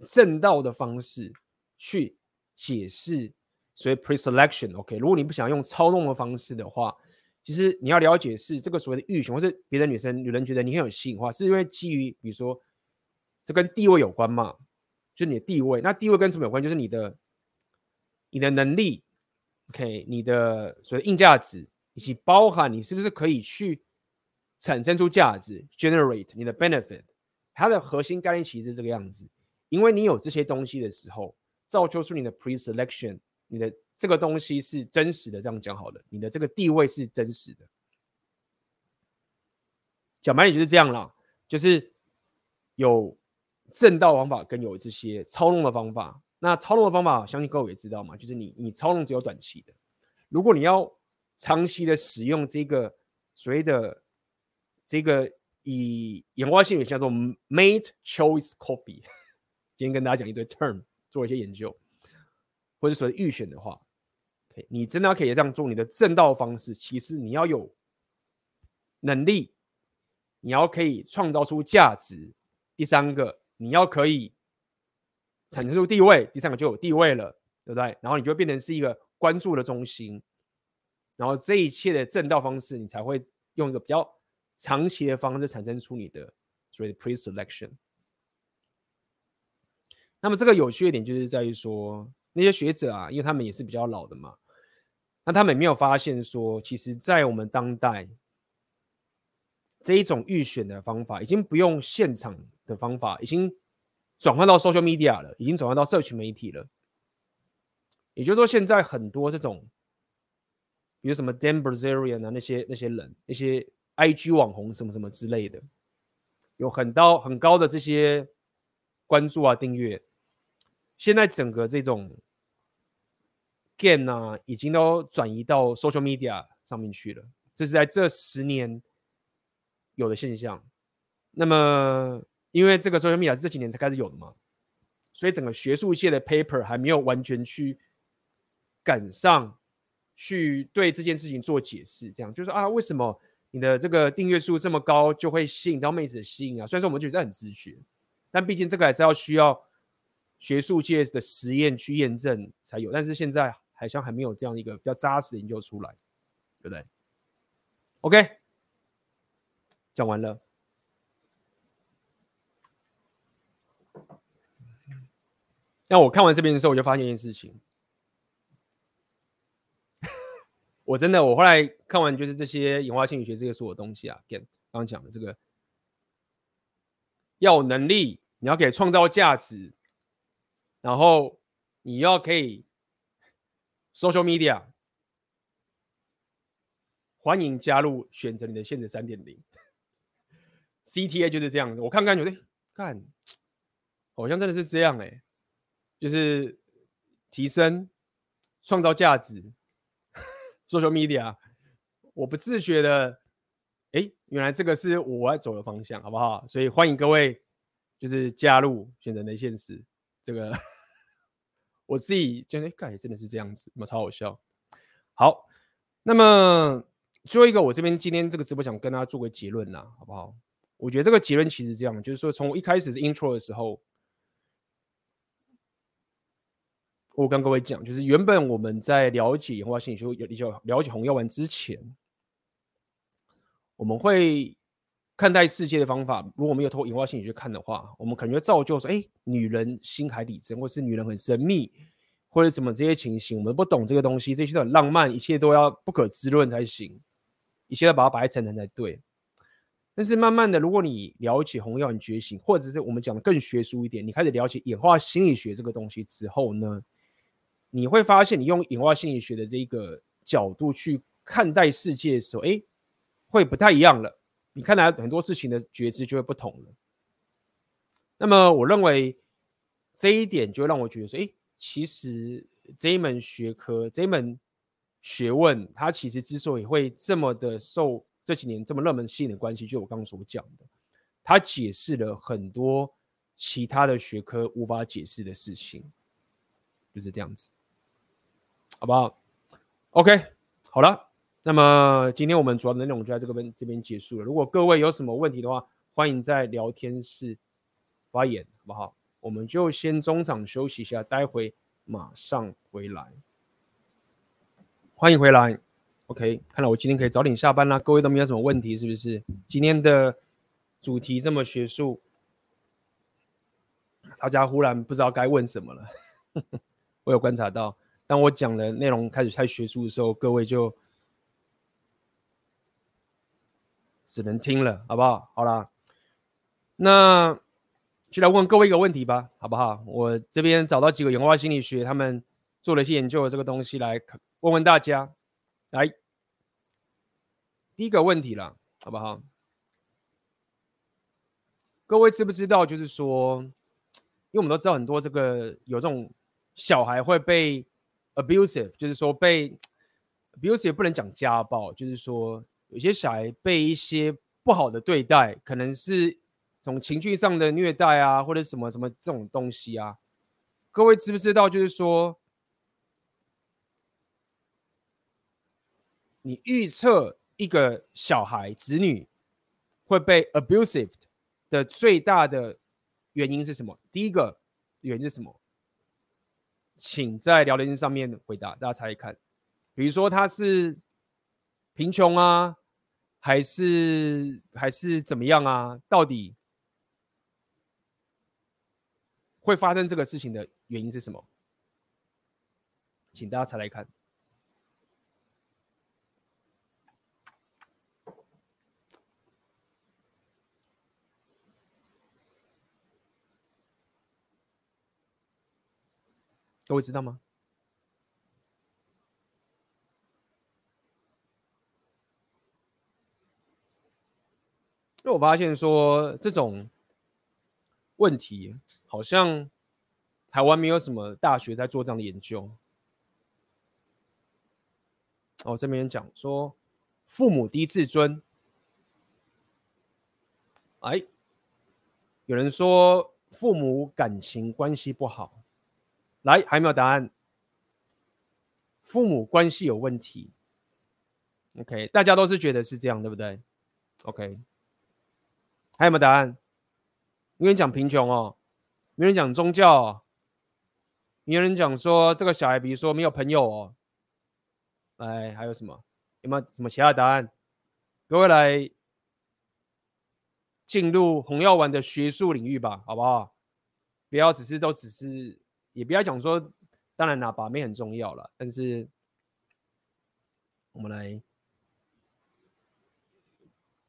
正道的方式去解释所谓 pre-selection。OK，如果你不想用操弄的方式的话，其实你要了解是这个所谓的预选，或是别的女生、女人觉得你很有吸引的话，是因为基于比如说这跟地位有关嘛？就你的地位，那地位跟什么有关？就是你的你的能力 OK，你的所谓硬价值，以及包含你是不是可以去产生出价值，generate 你的 benefit，它的核心概念其实是这个样子。因为你有这些东西的时候，造就出你的 pre-selection，你的这个东西是真实的。这样讲好了，你的这个地位是真实的。讲白点就是这样啦，就是有正道方法跟有这些操弄的方法。那操弄的方法，相信各位也知道嘛，就是你你操弄只有短期的，如果你要长期的使用这个所谓的这个以演化心理学叫做 mate choice copy。今天跟大家讲一堆 term，做一些研究，或者所谓预选的话你真的要可以这样做，你的正道方式，其实你要有能力，你要可以创造出价值。第三个，你要可以产生出地位，第三个就有地位了，对不对？然后你就变成是一个关注的中心，然后这一切的正道方式，你才会用一个比较长期的方式产生出你的所谓的 pre-selection。那么这个有趣的点就是在于说，那些学者啊，因为他们也是比较老的嘛，那他们也没有发现说，其实，在我们当代这一种预选的方法，已经不用现场的方法，已经转换到 social media 了，已经转换到社群媒体了。也就是说，现在很多这种，比如什么 Dan Bilzerian 啊，那些那些人，那些 IG 网红什么什么之类的，有很高很高的这些关注啊，订阅。现在整个这种 game 啊，已经都转移到 social media 上面去了。这是在这十年有的现象。那么，因为这个 social media 是这几年才开始有的嘛，所以整个学术界的 paper 还没有完全去赶上去对这件事情做解释。这样就是啊，为什么你的这个订阅数这么高，就会吸引到妹子的吸引啊？虽然说我们觉得很直觉，但毕竟这个还是要需要。学术界的实验去验证才有，但是现在好像还没有这样一个比较扎实的研究出来，对不对？OK，讲完了。那我看完这边的时候，我就发现一件事情，我真的，我后来看完就是这些演化心理学这些所有东西啊，again 刚刚讲的这个，要有能力，你要给创造价值。然后你要可以 social media，欢迎加入，选择你的限制三点零，CTA 就是这样子。我看看觉得，看，好像真的是这样哎，就是提升创造价值，social media，我不自觉的，哎，原来这个是我要走的方向，好不好？所以欢迎各位就是加入，选择你的现实。这个我自己觉得，哎，真的是这样子，那么超好笑。好，那么最后一个，我这边今天这个直播想跟大家做个结论啦，好不好？我觉得这个结论其实这样，就是说从我一开始是 intro 的时候，我跟各位讲，就是原本我们在了解演化心理学，有比较了解红药丸之前，我们会。看待世界的方法，如果没有透过演化心理学看的话，我们可能会造就说：哎，女人心海底针，或是女人很神秘，或者什么这些情形，我们不懂这个东西，这些都很浪漫，一切都要不可知论才行，一切要把它摆在层层才对。但是慢慢的，如果你了解红药丸觉醒，或者是我们讲的更学术一点，你开始了解演化心理学这个东西之后呢，你会发现，你用演化心理学的这一个角度去看待世界的时候，哎，会不太一样了。你看来很多事情的觉知就会不同了。那么，我认为这一点就让我觉得说，哎，其实这一门学科、这一门学问，它其实之所以会这么的受这几年这么热门吸引的关系，就我刚刚所讲的，它解释了很多其他的学科无法解释的事情，就是这样子，好不好？OK，好了。那么今天我们主要的内容就在这个边这边结束了。如果各位有什么问题的话，欢迎在聊天室发言，好不好？我们就先中场休息一下，待会马上回来。欢迎回来，OK。看来我今天可以早点下班啦。各位都没有什么问题，是不是？今天的主题这么学术，大家忽然不知道该问什么了。我有观察到。当我讲的内容开始太学术的时候，各位就只能听了，好不好？好啦，那就来问各位一个问题吧，好不好？我这边找到几个演化心理学，他们做了一些研究的这个东西来问问大家。来，第一个问题了，好不好？各位知不知道？就是说，因为我们都知道很多这个有这种小孩会被 abusive，就是说被 abusive 不能讲家暴，就是说有些小孩被一些不好的对待，可能是从情绪上的虐待啊，或者什么什么这种东西啊。各位知不知道？就是说。你预测一个小孩子女会被 abusive 的最大的原因是什么？第一个原因是什么？请在聊天上面回答，大家猜一看。比如说他是贫穷啊，还是还是怎么样啊？到底会发生这个事情的原因是什么？请大家猜来看。各位知道吗？因为我发现说这种问题好像台湾没有什么大学在做这样的研究。哦，这边讲说父母低自尊，哎，有人说父母感情关系不好。来，还有没有答案？父母关系有问题。OK，大家都是觉得是这样，对不对？OK，还有没有答案？没人讲贫穷哦，没人讲宗教哦，有人讲说这个小孩，比如说没有朋友哦。来，还有什么？有没有什么其他答案？各位来进入红药丸的学术领域吧，好不好？不要只是都只是。也不要讲说，当然啦，把妹很重要了，但是我们来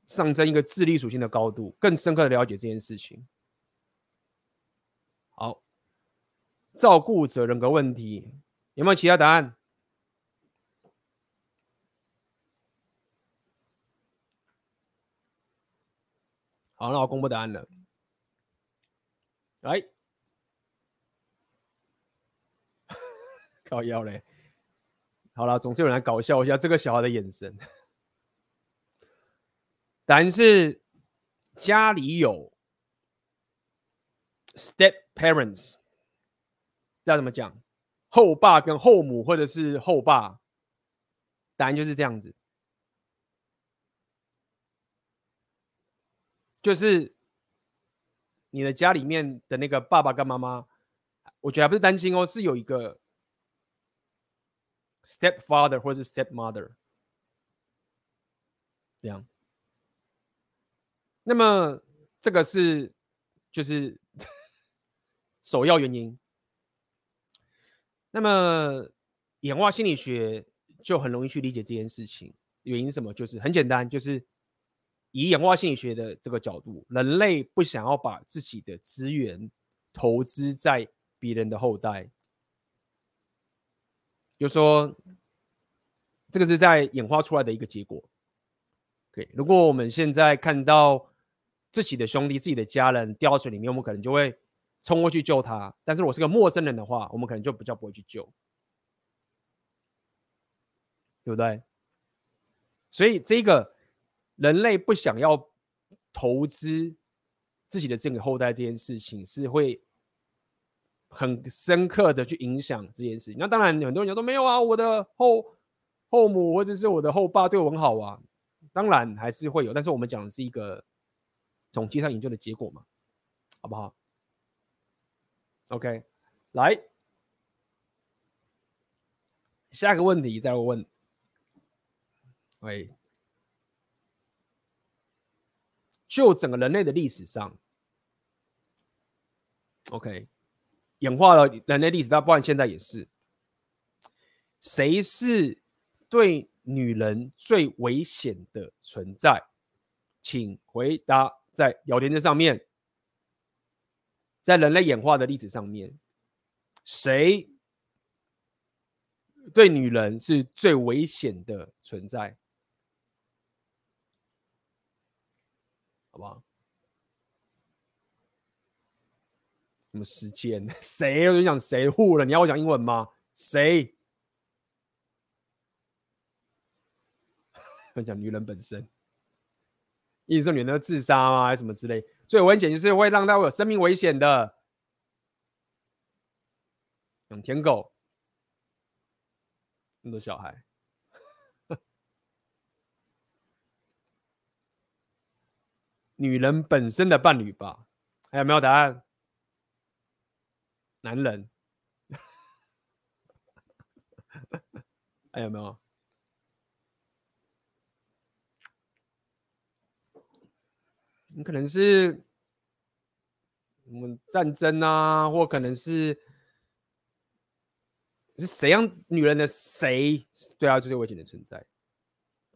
上升一个智力属性的高度，更深刻的了解这件事情。好，照顾者人格问题有没有其他答案？好，那我公布答案了，来。搞腰嘞，好了，总是有人来搞笑一下这个小孩的眼神。答案是家里有 step parents，要怎么讲？后爸跟后母，或者是后爸，答案就是这样子，就是你的家里面的那个爸爸跟妈妈，我觉得还不是担心哦，是有一个。Stepfather 或者是 stepmother，这样。那么这个是就是 首要原因。那么演化心理学就很容易去理解这件事情。原因什么？就是很简单，就是以演化心理学的这个角度，人类不想要把自己的资源投资在别人的后代。就是说这个是在演化出来的一个结果。对，如果我们现在看到自己的兄弟、自己的家人掉到水里面，我们可能就会冲过去救他。但是我是个陌生人的话，我们可能就比较不会去救，对不对？所以这个人类不想要投资自己的这个后代这件事情，是会。很深刻的去影响这件事情。那当然，很多人讲说没有啊，我的后后母或者是我的后爸对我很好啊。当然还是会有，但是我们讲的是一个统计上研究的结果嘛，好不好？OK，来下一个问题再问。喂，就整个人类的历史上，OK。演化了人类历史，到包括现在也是。谁是对女人最危险的存在？请回答在聊天的上面，在人类演化的历史上面，谁对女人是最危险的存在？好不好？什么时间？谁？我就讲谁护了？你要我讲英文吗？谁？我讲女人本身，意思说女人要自杀吗？还是什么之类？最危险就是会让她有生命危险的，养舔狗，那么多小孩，女人本身的伴侣吧？还有没有答案？男人，还有没有？你可能是我们战争啊，或可能是是谁让女人的谁对她最危险的存在？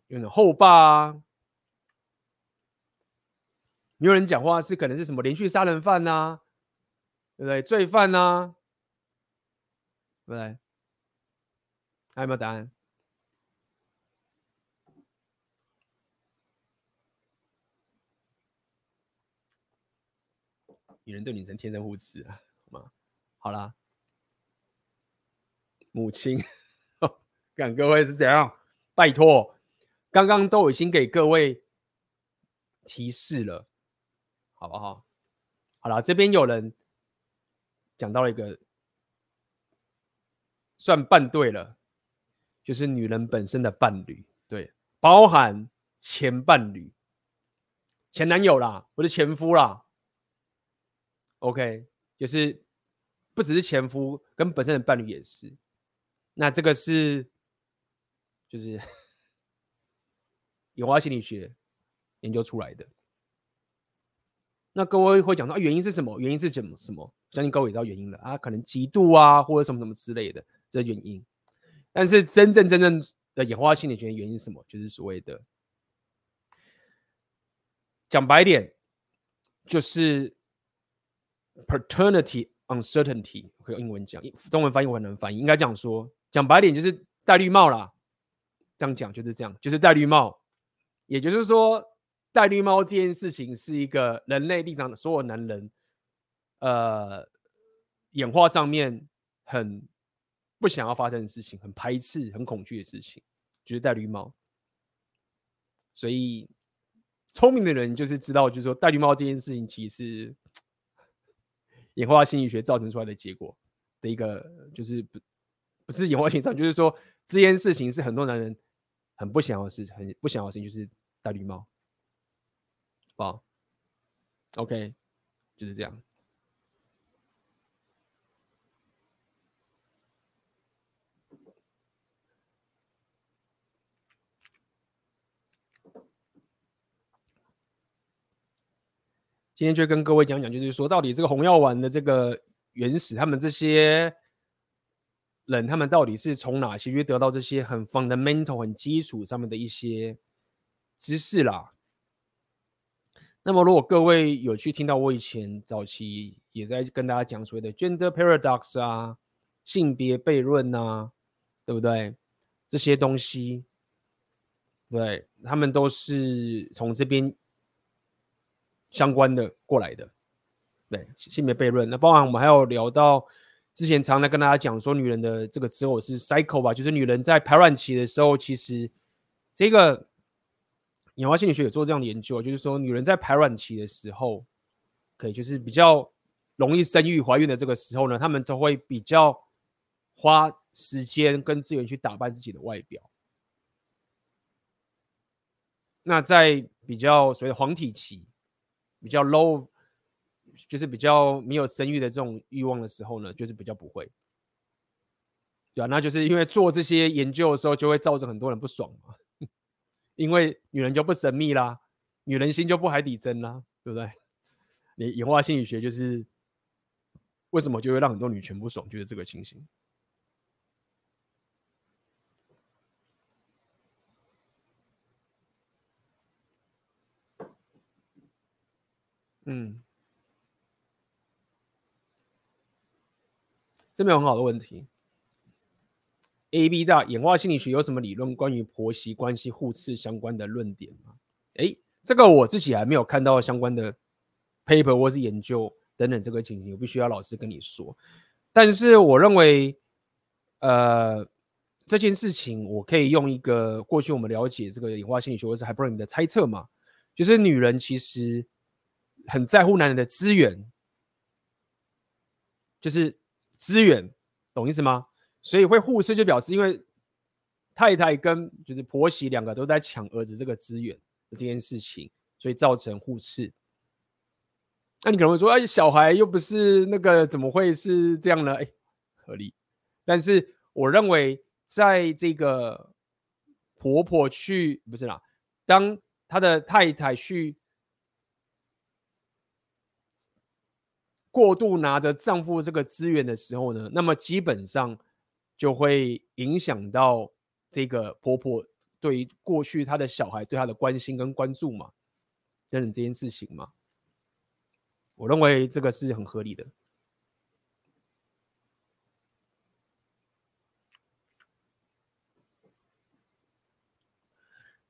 有种后爸啊，没有人讲话是可能是什么连续杀人犯呐？对不对？罪犯呢、啊，对不对？还有没有答案？女人对女生天生护持啊，好吗？好啦，母亲，看各位是怎样？拜托，刚刚都已经给各位提示了，好不好？好了，这边有人。讲到了一个算半对了，就是女人本身的伴侣，对，包含前伴侣、前男友啦，我的前夫啦。OK，就是不只是前夫，跟本身的伴侣也是。那这个是就是 演化心理学研究出来的。那各位会讲到原因是什么？原因是什么？什么？相信各位也知道原因了啊，可能嫉妒啊，或者什么什么之类的这原因。但是真正真正的演化心理学原因是什么？就是所谓的讲白点，就是 paternity uncertainty。可以用英文讲，中文翻译我很难翻译，应该这样说，讲白点就是戴绿帽啦。这样讲就是这样，就是戴绿帽，也就是说。戴绿帽这件事情是一个人类立场的所有男人，呃，演化上面很不想要发生的事情，很排斥、很恐惧的事情，就是戴绿帽。所以聪明的人就是知道，就是说戴绿帽这件事情其实是 演化心理学造成出来的结果的一个，就是不不是演化心理上，就是说这件事情是很多男人很不想要的事，很不想要的事情，就是戴绿帽。好，OK，就是这样。今天就跟各位讲讲，就是说，到底这个红药丸的这个原始，他们这些人，他们到底是从哪些去得到这些很 fundamental、很基础上面的一些知识啦？那么，如果各位有去听到我以前早期也在跟大家讲所谓的 gender paradox 啊、性别悖论啊，对不对？这些东西，对，他们都是从这边相关的过来的。对，性别悖论，那包含我们还有聊到之前常常跟大家讲说，女人的这个时候是 cycle 吧，就是女人在排卵期的时候，其实这个。演化心理学有做这样的研究，就是说，女人在排卵期的时候，可以就是比较容易生育、怀孕的这个时候呢，她们都会比较花时间跟资源去打扮自己的外表。那在比较所谓的黄体期、比较 low，就是比较没有生育的这种欲望的时候呢，就是比较不会。对啊，那就是因为做这些研究的时候，就会造成很多人不爽嘛。因为女人就不神秘啦，女人心就不海底针啦，对不对？你演化心理学就是为什么就会让很多女权不爽，就是这个情形。嗯，这没有很好的问题。A B 大演化心理学有什么理论关于婆媳关系互斥相关的论点吗？诶，这个我自己还没有看到相关的 paper 或是研究等等这个情形，我必须要老实跟你说。但是我认为，呃，这件事情我可以用一个过去我们了解这个演化心理学或是 Hyperbole 的猜测嘛，就是女人其实很在乎男人的资源，就是资源，懂意思吗？所以会互斥，就表示因为太太跟就是婆媳两个都在抢儿子这个资源这件事情，所以造成互斥。那你可能会说，哎，小孩又不是那个，怎么会是这样呢？哎，合理。但是我认为，在这个婆婆去不是啦，当她的太太去过度拿着丈夫这个资源的时候呢，那么基本上。就会影响到这个婆婆对于过去她的小孩对她的关心跟关注嘛，等等这件事情嘛，我认为这个是很合理的。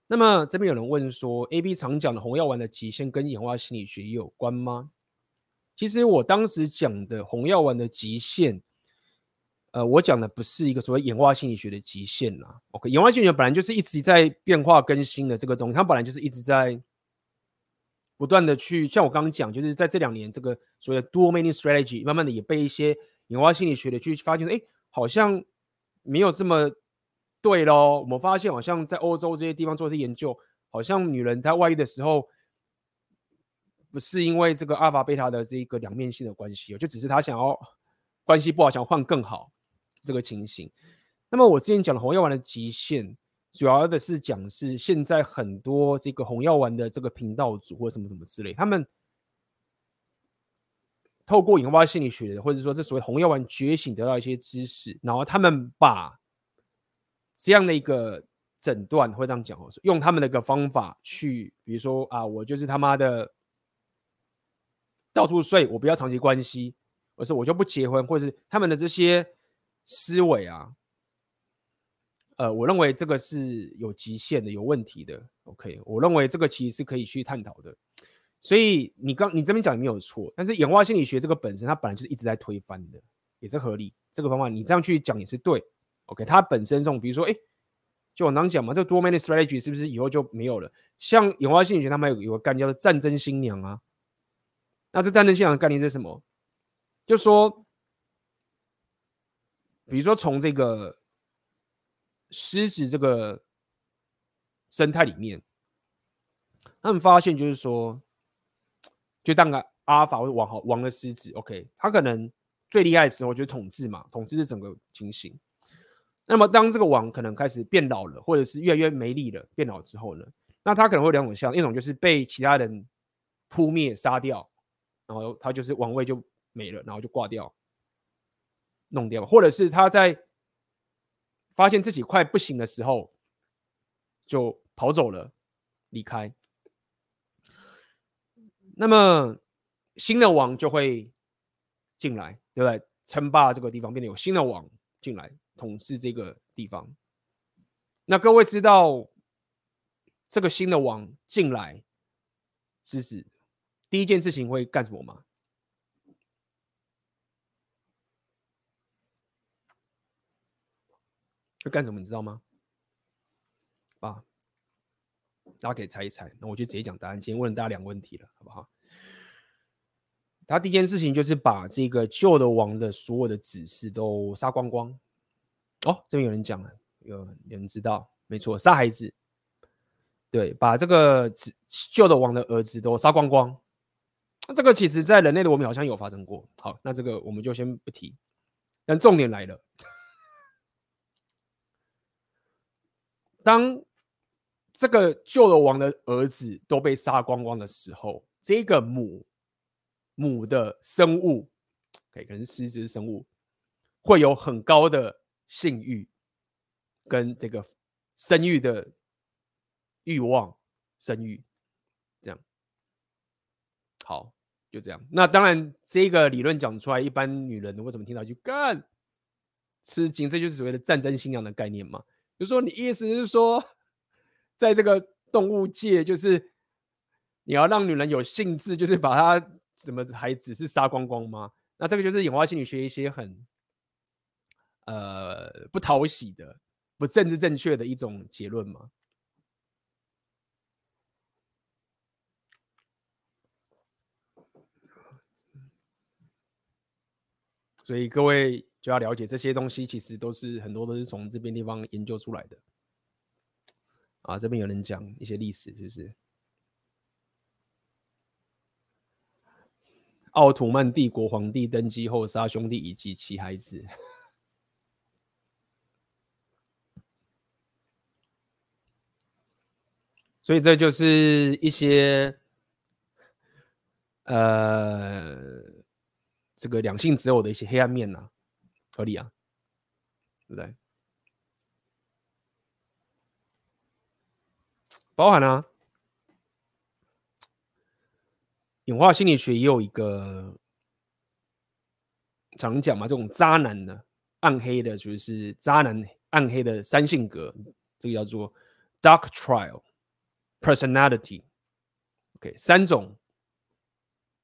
那么这边有人问说，AB 常讲的红药丸的极限跟演化心理学有关吗？其实我当时讲的红药丸的极限。呃，我讲的不是一个所谓演化心理学的极限啦。OK，演化心理学本来就是一直在变化更新的这个东西，它本来就是一直在不断的去，像我刚刚讲，就是在这两年这个所谓的 dual m a n i n g strategy，慢慢的也被一些演化心理学的去发现，哎，好像没有这么对咯。我们发现好像在欧洲这些地方做一些研究，好像女人在外遇的时候，不是因为这个阿尔法贝塔的这个两面性的关系，就只是他想要关系不好，想换更好。这个情形，那么我之前讲的红药丸的极限，主要的是讲是现在很多这个红药丸的这个频道主或什么什么之类，他们透过演化心理学或者说这所谓红药丸觉醒得到一些知识，然后他们把这样的一个诊断会这样讲哦，用他们的一个方法去，比如说啊，我就是他妈的到处睡，我不要长期关系，而是我就不结婚，或者是他们的这些。思维啊，呃，我认为这个是有极限的、有问题的。OK，我认为这个其实是可以去探讨的。所以你刚你这边讲也没有错，但是演化心理学这个本身它本来就是一直在推翻的，也是合理。这个方法你这样去讲也是对。OK，它本身这种，比如说，哎，就我刚讲嘛，这个 dual meaning strategy 是不是以后就没有了？像演化心理学他们有有个概念叫做战争新娘啊。那这战争现场的概念是什么？就说。比如说，从这个狮子这个生态里面，他们发现就是说，就当个阿尔法或王好王的狮子，OK，他可能最厉害的时候就是统治嘛，统治是整个情形。那么当这个王可能开始变老了，或者是越来越没力了，变老之后呢，那他可能会两种像，一种就是被其他人扑灭杀掉，然后他就是王位就没了，然后就挂掉。弄掉，或者是他在发现自己快不行的时候，就跑走了，离开。那么新的王就会进来，对不对？称霸这个地方，变得有新的王进来统治这个地方。那各位知道这个新的王进来，是指第一件事情会干什么吗？会干什么？你知道吗？啊，大家可以猜一猜。那我就直接讲答案。今天问了大家两个问题了，好不好？他第一件事情就是把这个旧的王的所有的子嗣都杀光光。哦，这边有人讲了，有有人知道？没错，杀孩子。对，把这个子旧的王的儿子都杀光光。那这个其实在人类的文明好像有发生过。好，那这个我们就先不提。但重点来了。当这个旧的王的儿子都被杀光光的时候，这个母母的生物，可以可能是狮子生物，会有很高的性欲跟这个生育的欲望，生育这样。好，就这样。那当然，这个理论讲出来，一般女人如果怎么听到就干吃惊，这就是所谓的战争新娘的概念嘛。就说你意思是说，在这个动物界，就是你要让女人有兴致，就是把她什么孩子是杀光光吗？那这个就是演化心理学一些很呃不讨喜的、不政治正确的一种结论嘛。所以各位就要了解这些东西，其实都是很多都是从这边地方研究出来的。啊，这边有人讲一些历史，是不是？奥土曼帝国皇帝登基后杀兄弟以及其孩子，所以这就是一些呃。这个两性择偶的一些黑暗面呐、啊，合理啊，对不对？包含啊，演化心理学也有一个常讲嘛，这种渣男的暗黑的，就是渣男暗黑的三性格，这个叫做 Dark Trial Personality。OK，三种。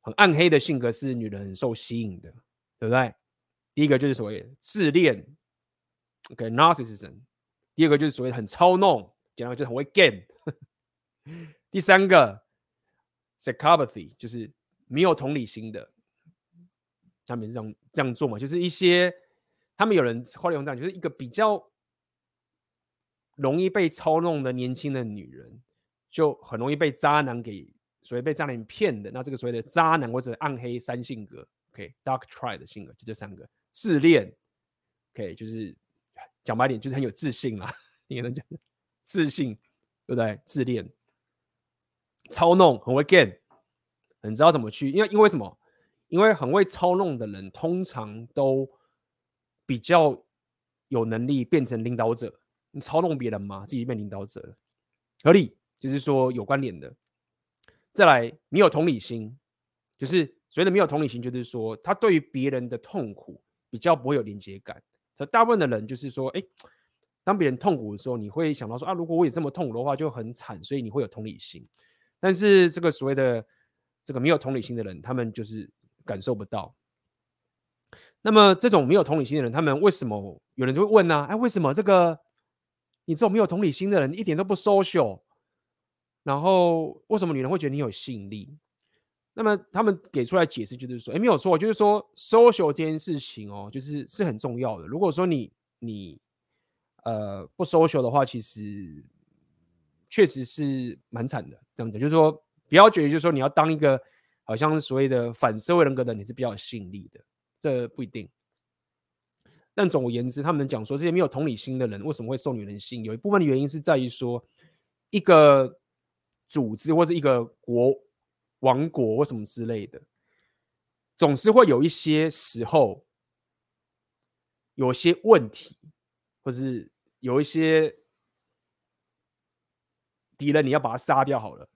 很暗黑的性格是女人很受吸引的，对不对？第一个就是所谓自恋，OK，narcissism。第二个就是所谓很操弄，讲到就是很会 game。第三个，psychopathy，就是没有同理心的。他们是这样这样做嘛？就是一些他们有人后来用这样，就是一个比较容易被操弄的年轻的女人，就很容易被渣男给。所谓被渣男骗的，那这个所谓的渣男或者暗黑三性格，OK，Dark Triad 的性格就这三个，自恋，OK，就是讲白点就是很有自信啦，你可能讲自信，对不对？自恋，操弄很会 game，很知道怎么去，因为因为什么？因为很会操弄的人通常都比较有能力变成领导者，你操弄别人嘛，自己变领导者，合理，就是说有关联的。再来，没有同理心，就是所谓的没有同理心，就是说他对于别人的痛苦比较不会有连接感。所以大部分的人就是说，哎，当别人痛苦的时候，你会想到说啊，如果我也这么痛苦的话，就很惨，所以你会有同理心。但是这个所谓的这个没有同理心的人，他们就是感受不到。那么这种没有同理心的人，他们为什么有人就会问呢？哎，为什么这个你这种没有同理心的人一点都不 social？然后为什么女人会觉得你有吸引力？那么他们给出来解释就是说，哎，没有错，就是说 social 这件事情哦，就是是很重要的。如果说你你呃不 social 的话，其实确实是蛮惨的。这样子就是说，不要觉得就是说你要当一个好像所谓的反社会人格的，你是比较有吸引力的，这不一定。但总而言之，他们讲说这些没有同理心的人为什么会受女人吸引？有一部分的原因是在于说一个。组织或是一个国王国或什么之类的，总是会有一些时候有些问题，或是有一些敌人，你要把他杀掉好了。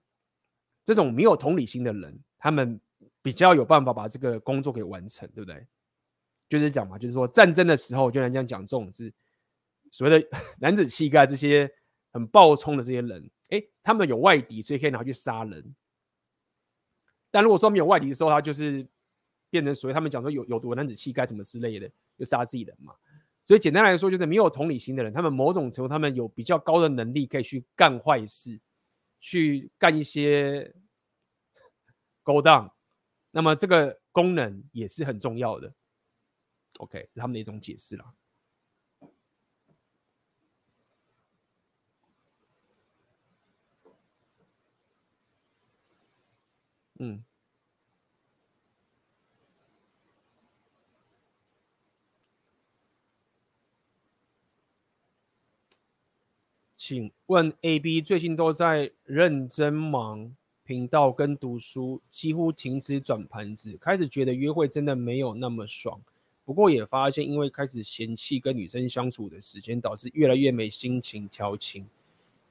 这种没有同理心的人，他们比较有办法把这个工作给完成，对不对？就是讲嘛，就是说战争的时候，就像这样讲这种是所谓的 男子气概，这些很暴冲的这些人。哎，他们有外敌，所以可以拿去杀人。但如果说没有外敌的时候，他就是变成所谓他们讲说有有毒男子气概什么之类的，就杀自己人嘛。所以简单来说，就是没有同理心的人，他们某种程度他们有比较高的能力，可以去干坏事，去干一些 勾当。那么这个功能也是很重要的。OK，他们的一种解释啦。嗯，请问 AB 最近都在认真忙频道跟读书，几乎停止转盘子，开始觉得约会真的没有那么爽。不过也发现，因为开始嫌弃跟女生相处的时间，导致越来越没心情调情。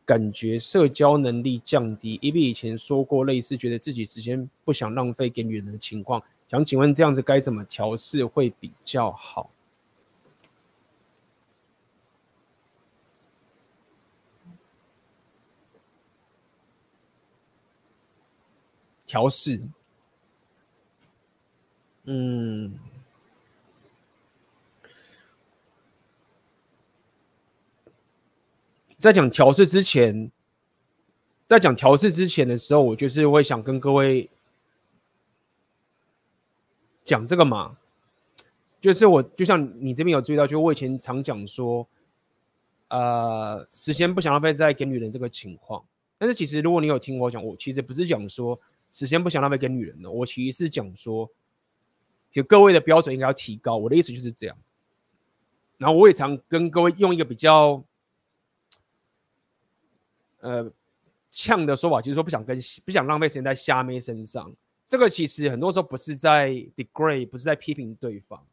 感觉社交能力降低。一比以前说过类似觉得自己时间不想浪费给女人的情况，想请问这样子该怎么调试会比较好？调试，嗯。在讲调试之前，在讲调试之前的时候，我就是会想跟各位讲这个嘛，就是我就像你这边有注意到，就我以前常讲说，呃，时间不想浪费在给女人这个情况。但是其实如果你有听我讲，我其实不是讲说时间不想浪费给女人的，我其实是讲说，就各位的标准应该要提高。我的意思就是这样。然后我也常跟各位用一个比较。呃，呛的说法就是说不想跟不想浪费时间在虾妹身上。这个其实很多时候不是在 degrade，不是在批评对方，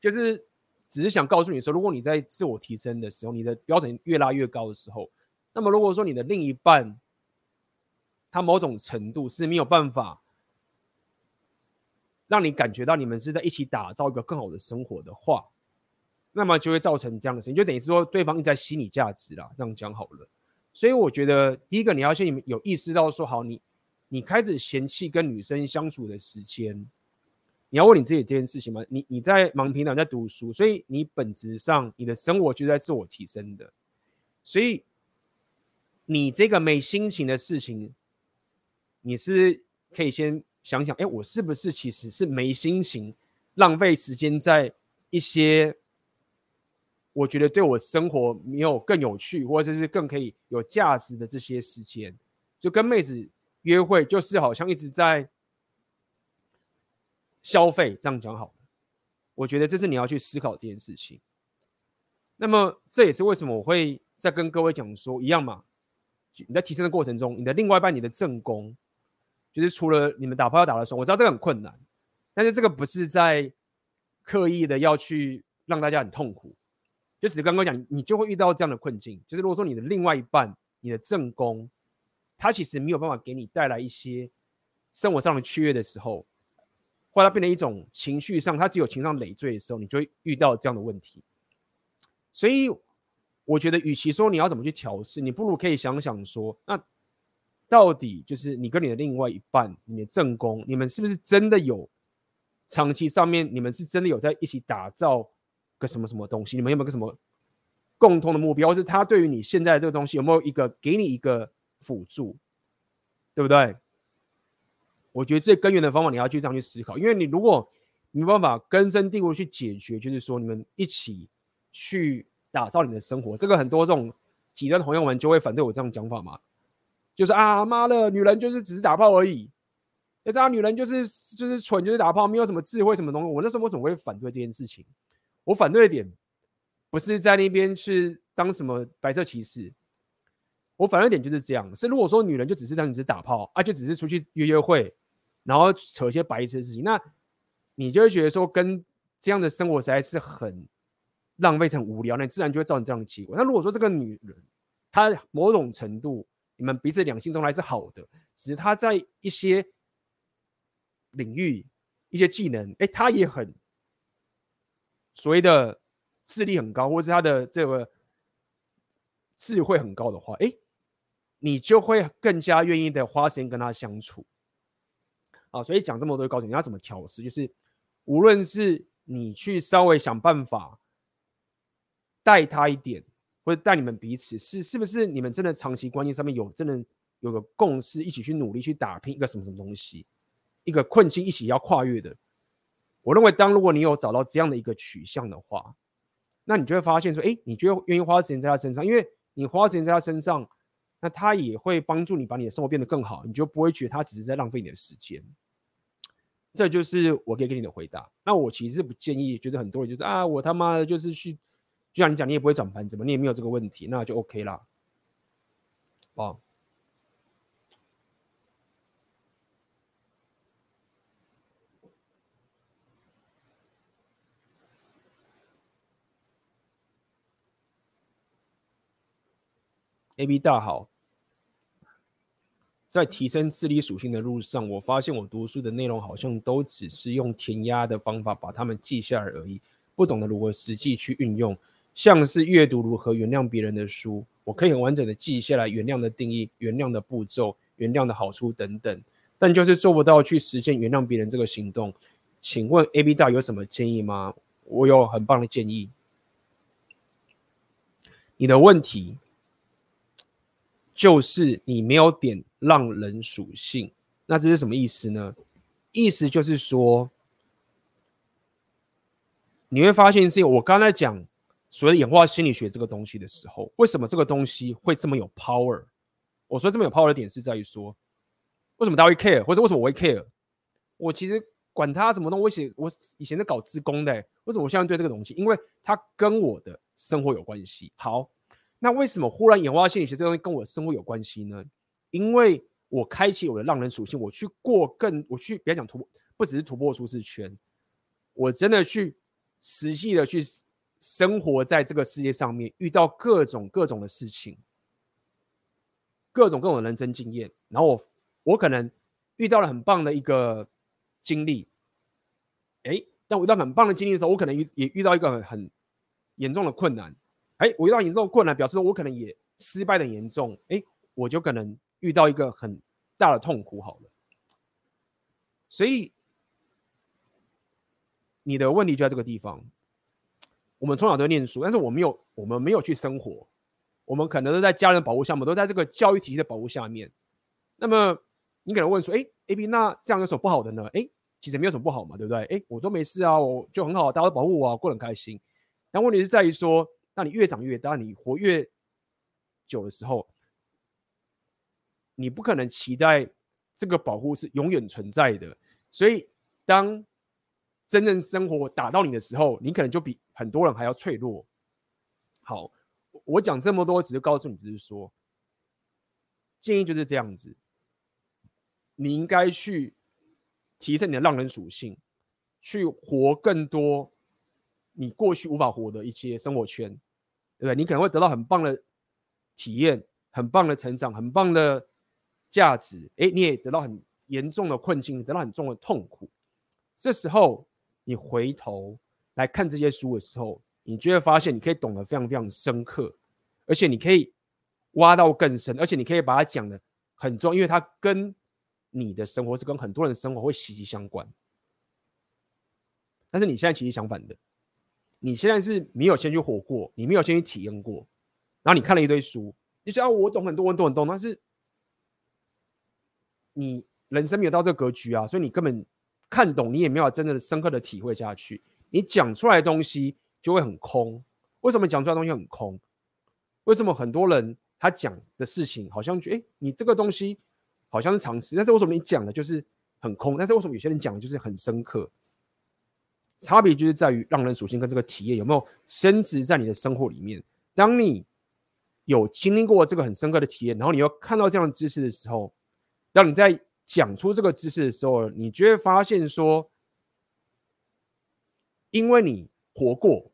就是只是想告诉你说，如果你在自我提升的时候，你的标准越拉越高的时候，那么如果说你的另一半他某种程度是没有办法让你感觉到你们是在一起打造一个更好的生活的话，那么就会造成这样的事情，就等于是说对方一直在吸你价值啦。这样讲好了。所以我觉得，第一个你要先有意识到说，好，你你开始嫌弃跟女生相处的时间，你要问你自己这件事情吗？你你在忙平常在读书，所以你本质上你的生活就在自我提升的，所以你这个没心情的事情，你是可以先想想，哎，我是不是其实是没心情，浪费时间在一些。我觉得对我生活没有更有趣，或者是更可以有价值的这些时间，就跟妹子约会，就是好像一直在消费，这样讲好了。我觉得这是你要去思考这件事情。那么这也是为什么我会在跟各位讲说，一样嘛，你在提升的过程中，你的另外一半，你的正宫，就是除了你们打炮要打的时候，我知道这个很困难，但是这个不是在刻意的要去让大家很痛苦。就只是刚刚讲，你就会遇到这样的困境。就是如果说你的另外一半，你的正宫，他其实没有办法给你带来一些生活上的雀跃的时候，或者他变成一种情绪上，他只有情上累赘的时候，你就会遇到这样的问题。所以我觉得，与其说你要怎么去调试，你不如可以想想说，那到底就是你跟你的另外一半，你的正宫，你们是不是真的有长期上面，你们是真的有在一起打造？个什么什么东西？你们有没有个什么共同的目标？是他对于你现在这个东西有没有一个给你一个辅助，对不对？我觉得最根源的方法你要去这样去思考，因为你如果没办法根深蒂固去解决，就是说你们一起去打造你的生活，这个很多这种极端朋友们就会反对我这样讲法嘛，就是啊妈的，女人就是只是打炮而已，要知道女人就是就是蠢，就是打炮，没有什么智慧什么东西。我那时候为什么会反对这件事情？我反对的点不是在那边去当什么白色骑士，我反对的点就是这样。是如果说女人就只是当只是打炮啊，就只是出去约约会，然后扯一些白痴的事情，那你就会觉得说跟这样的生活实在是很浪费、很无聊，那自然就会造成这样的结果。那如果说这个女人她某种程度你们彼此两性都还是好的，只是她在一些领域、一些技能，哎，她也很。所谓的智力很高，或是他的这个智慧很高的话，哎，你就会更加愿意的花时间跟他相处。啊，所以讲这么多，告诉你要怎么调试，就是无论是你去稍微想办法带他一点，或者带你们彼此，是是不是你们真的长期关系上面有真的有个共识，一起去努力去打拼一个什么什么东西，一个困境一起要跨越的。我认为，当如果你有找到这样的一个取向的话，那你就会发现说，哎，你就会愿意花时间在他身上，因为你花时间在他身上，那他也会帮助你把你的生活变得更好，你就不会觉得他只是在浪费你的时间。这就是我可以给你的回答。那我其实不建议，就是很多人就是啊，我他妈的就是去，就像你讲，你也不会转盘子嘛，你也没有这个问题，那就 OK 啦，哦。，AB 大好。在提升智力属性的路上，我发现我读书的内容好像都只是用填鸭的方法把它们记下来而已，不懂得如何实际去运用。像是阅读如何原谅别人的书，我可以很完整的记下来原谅的定义、原谅的步骤、原谅的好处等等，但就是做不到去实践原谅别人这个行动。请问 AB 大有什么建议吗？我有很棒的建议。你的问题就是你没有点让人属性，那这是什么意思呢？意思就是说，你会发现是我刚才讲。所谓演化心理学这个东西的时候，为什么这个东西会这么有 power？我说这么有 power 的点是在于说，为什么大家会 care，或者为什么我会 care？我其实管他什么东西，我写我以前是搞自工的，为什么我现在对这个东西？因为它跟我的生活有关系。好，那为什么忽然演化心理学这东西跟我的生活有关系呢？因为我开启我的浪人属性，我去过更，我去别讲突破，不只是突破舒适圈，我真的去实际的去。生活在这个世界上面，遇到各种各种的事情，各种各种的人生经验，然后我我可能遇到了很棒的一个经历，哎，但我遇到很棒的经历的时候，我可能遇也遇到一个很很严重的困难，哎，我遇到严重的困难，表示我可能也失败的严重，哎，我就可能遇到一个很大的痛苦，好了，所以你的问题就在这个地方。我们从小都念书，但是我没有，我们没有去生活。我们可能都在家人保护下，我们都在这个教育体系的保护下面。那么你可能问说：“哎，AB，那这样有什么不好的呢？”哎，其实没有什么不好嘛，对不对？哎，我都没事啊，我就很好，大家都保护我啊，过得很开心。但问题是在于说，那你越长越大，你活越久的时候，你不可能期待这个保护是永远存在的。所以当真正生活打到你的时候，你可能就比很多人还要脆弱。好，我讲这么多，只是告诉你，就是说，建议就是这样子，你应该去提升你的让人属性，去活更多你过去无法活的一些生活圈，对不对？你可能会得到很棒的体验，很棒的成长，很棒的价值。哎，你也得到很严重的困境，得到很重的痛苦。这时候。你回头来看这些书的时候，你就会发现，你可以懂得非常非常深刻，而且你可以挖到更深，而且你可以把它讲的很重，因为它跟你的生活是跟很多人的生活会息息相关。但是你现在其实相反的，你现在是没有先去活过，你没有先去体验过，然后你看了一堆书，你想要我懂很多，我懂很多，但是你人生没有到这个格局啊，所以你根本。看懂你也没有真的深刻的体会下去，你讲出来的东西就会很空。为什么讲出来东西很空？为什么很多人他讲的事情好像觉得，哎，你这个东西好像是常识，但是为什么你讲的就是很空？但是为什么有些人讲的就是很深刻？差别就是在于让人属性跟这个体验有没有升值在你的生活里面。当你有经历过这个很深刻的体验，然后你又看到这样的知识的时候，当你在讲出这个知识的时候，你就会发现说，因为你活过，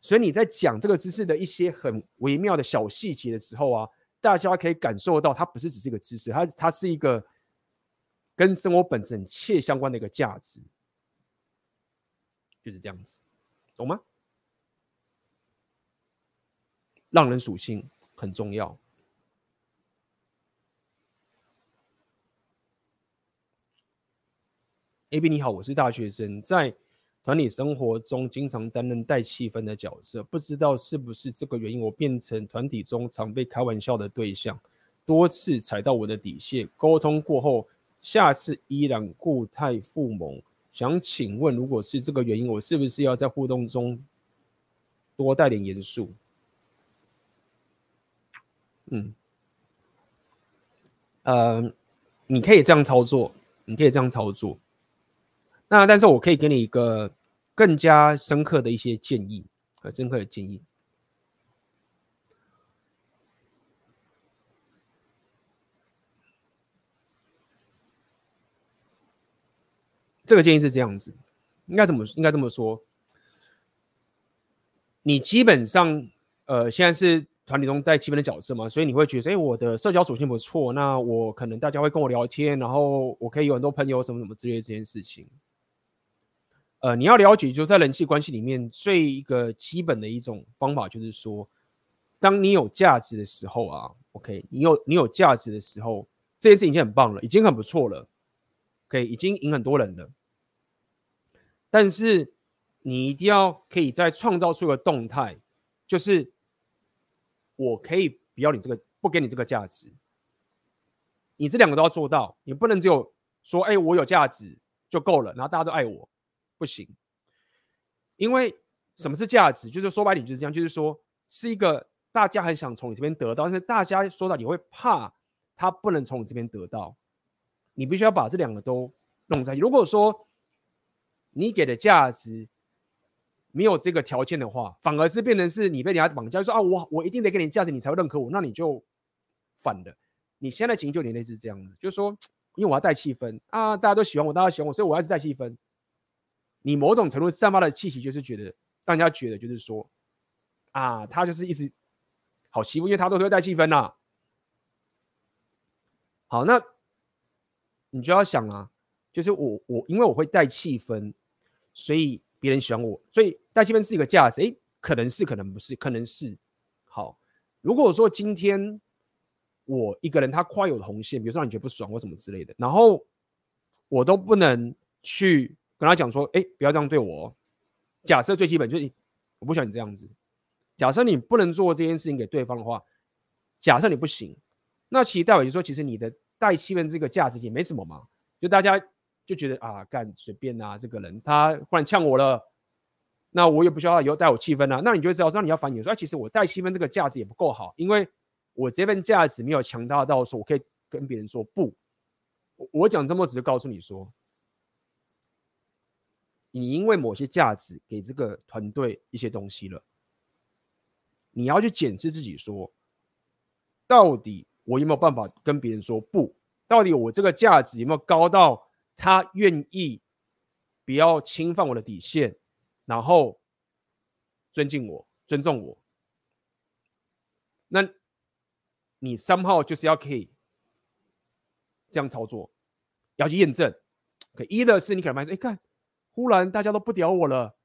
所以你在讲这个知识的一些很微妙的小细节的时候啊，大家可以感受到它不是只是一个知识，它它是一个跟生活本身很切相关的一个价值，就是这样子，懂吗？让人属性很重要。AB 你好，我是大学生，在团体生活中经常担任带气氛的角色，不知道是不是这个原因，我变成团体中常被开玩笑的对象，多次踩到我的底线。沟通过后，下次依然故态复萌。想请问，如果是这个原因，我是不是要在互动中多带点严肃？嗯，呃，你可以这样操作，你可以这样操作。那但是我可以给你一个更加深刻的一些建议和深刻的建议。这个建议是这样子，应该怎么应该这么说？你基本上呃现在是团体中带气氛的角色嘛，所以你会觉得，哎，我的社交属性不错，那我可能大家会跟我聊天，然后我可以有很多朋友，什么什么之类这件事情。呃，你要了解，就在人际关系里面最一个基本的一种方法，就是说，当你有价值的时候啊，OK，你有你有价值的时候，这件事情已经很棒了，已经很不错了对已经赢很多人了。但是你一定要可以再创造出一个动态，就是我可以不要你这个，不给你这个价值，你这两个都要做到，你不能只有说，哎，我有价值就够了，然后大家都爱我。不行，因为什么是价值？就是说白点就是这样，就是说是一个大家很想从你这边得到，但是大家说到你会怕他不能从你这边得到，你必须要把这两个都弄在一起。如果说你给的价值没有这个条件的话，反而是变成是你被人家绑架，就说啊，我我一定得给你价值，你才会认可我，那你就反的。你现在的情就有点类似这样的，就是说，因为我要带气氛啊，大家都喜欢我，大家喜欢我，所以我要带气氛。你某种程度散发的气息，就是觉得让人家觉得，就是说，啊，他就是一直好欺负，因为他都是会带气氛呐、好，那你就要想啊，就是我我因为我会带气氛，所以别人喜欢我，所以带气氛是一个价值。诶，可能是，可能不是，可能是。好，如果说今天我一个人他跨有红线，比如说让你觉得不爽或什么之类的，然后我都不能去。跟他讲说，哎，不要这样对我。假设最基本就是，我不喜欢你这样子。假设你不能做这件事情给对方的话，假设你不行，那其实代表就说，其实你的带气氛这个价值也没什么嘛。就大家就觉得啊，干随便啊，这个人他忽然呛我了，那我也不需要他以后带我气氛啊。那你就知道，那你要反省说，其实我带气氛这个价值也不够好，因为我这份价值没有强大到说我可以跟别人说不。我讲这么只是告诉你说。你因为某些价值给这个团队一些东西了，你要去检视自己，说，到底我有没有办法跟别人说不？到底我这个价值有没有高到他愿意不要侵犯我的底线，然后尊敬我、尊重我？那你三号就是要可以这样操作，要去验证。可一的是你可能发现，哎，看。忽然大家都不屌我了，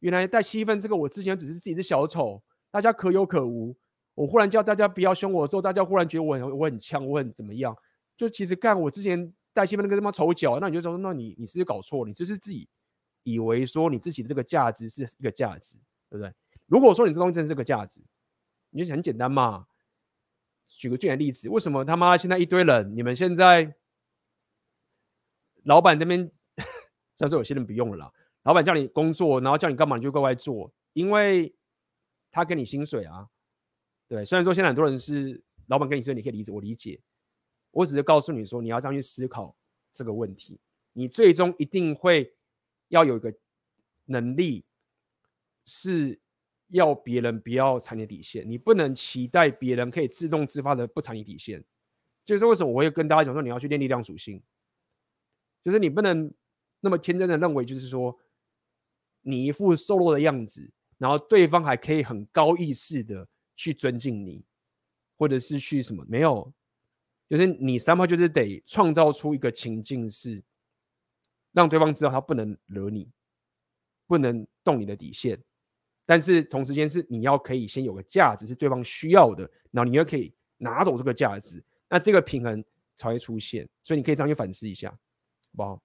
原来带气氛这个我之前只是自己是小丑，大家可有可无。我忽然叫大家不要凶我的时候，大家忽然觉得我很我很呛，我很怎么样？就其实干我之前带气氛那个他妈丑角，那你就说，那你你是不是搞错？你就是自己以为说你自己的这个价值是一个价值，对不对？如果说你这东西真的是个价值，你就很简单嘛。举个最简单例子，为什么他妈现在一堆人，你们现在老板那边？但是有些人不用了，老板叫你工作，然后叫你干嘛你就乖乖做，因为他给你薪水啊。对，虽然说现在很多人是老板跟你说，你可以理解，我理解。我只是告诉你说，你要这样去思考这个问题，你最终一定会要有一个能力，是要别人不要踩你底线，你不能期待别人可以自动自发的不踩你底线。就是为什么我会跟大家讲说，你要去练力量属性，就是你不能。那么天真的认为，就是说，你一副瘦弱的样子，然后对方还可以很高意识的去尊敬你，或者是去什么？没有，就是你三炮就是得创造出一个情境，是让对方知道他不能惹你，不能动你的底线，但是同时间是你要可以先有个价值是对方需要的，然后你又可以拿走这个价值，那这个平衡才会出现。所以你可以这样去反思一下，好不好？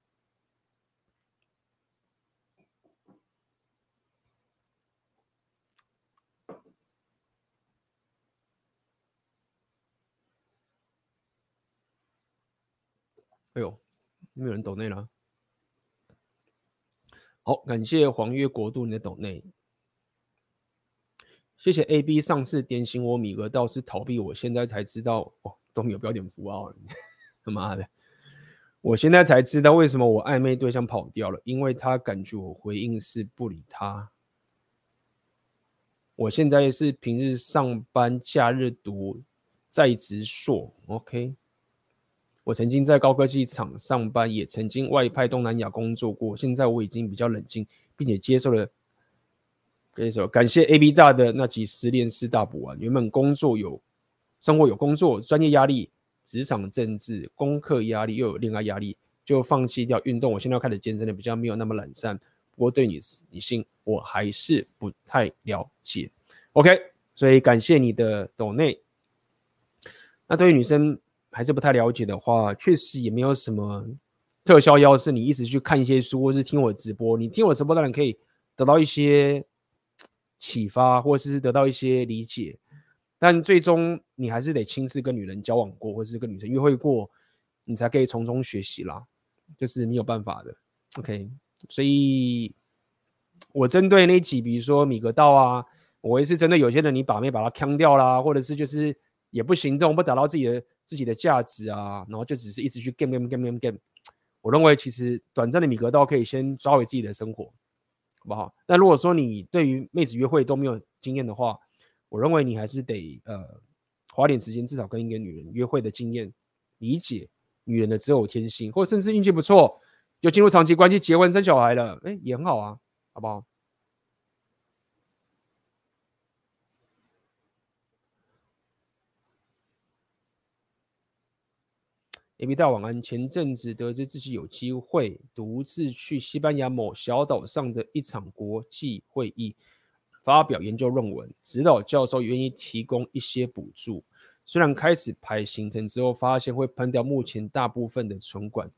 哎呦，没有人抖内了。好，感谢黄月国度你的抖内，谢谢 A B 上次点醒我米格倒是逃避，我现在才知道哦，都没有标点符号，他妈的！我现在才知道为什么我暧昧对象跑掉了，因为他感觉我回应是不理他。我现在是平日上班，假日读在职硕，OK。我曾经在高科技厂上班，也曾经外派东南亚工作过。现在我已经比较冷静，并且接受了这一首感谢 AB 大的那集失恋四大补完，原本工作有生活有工作，专业压力、职场政治、功课压力又有恋爱压力，就放弃掉运动。我现在开始健身的，比较没有那么懒散。不过对你女性我还是不太了解。OK，所以感谢你的抖内。那对于女生还是不太了解的话，确实也没有什么特效药，是你一直去看一些书，或是听我直播。你听我直播当然可以得到一些。启发，或者是得到一些理解，但最终你还是得亲自跟女人交往过，或是跟女生约会过，你才可以从中学习啦，就是没有办法的。OK，所以我针对那几，比如说米格道啊，我也是针对有些人，你把妹把他锵掉啦，或者是就是也不行动，不达到自己的自己的价值啊，然后就只是一直去 game game game game game。我认为其实短暂的米格道可以先抓回自己的生活。好不好？那如果说你对于妹子约会都没有经验的话，我认为你还是得呃花点时间，至少跟一个女人约会的经验，理解女人的择偶天性，或者甚至运气不错，就进入长期关系，结婚生小孩了，哎，也很好啊，好不好？A.B. 大晚安。前阵子得知自己有机会独自去西班牙某小岛上的一场国际会议发表研究论文，指导教授愿意提供一些补助。虽然开始排行程之后发现会喷掉目前大部分的存款，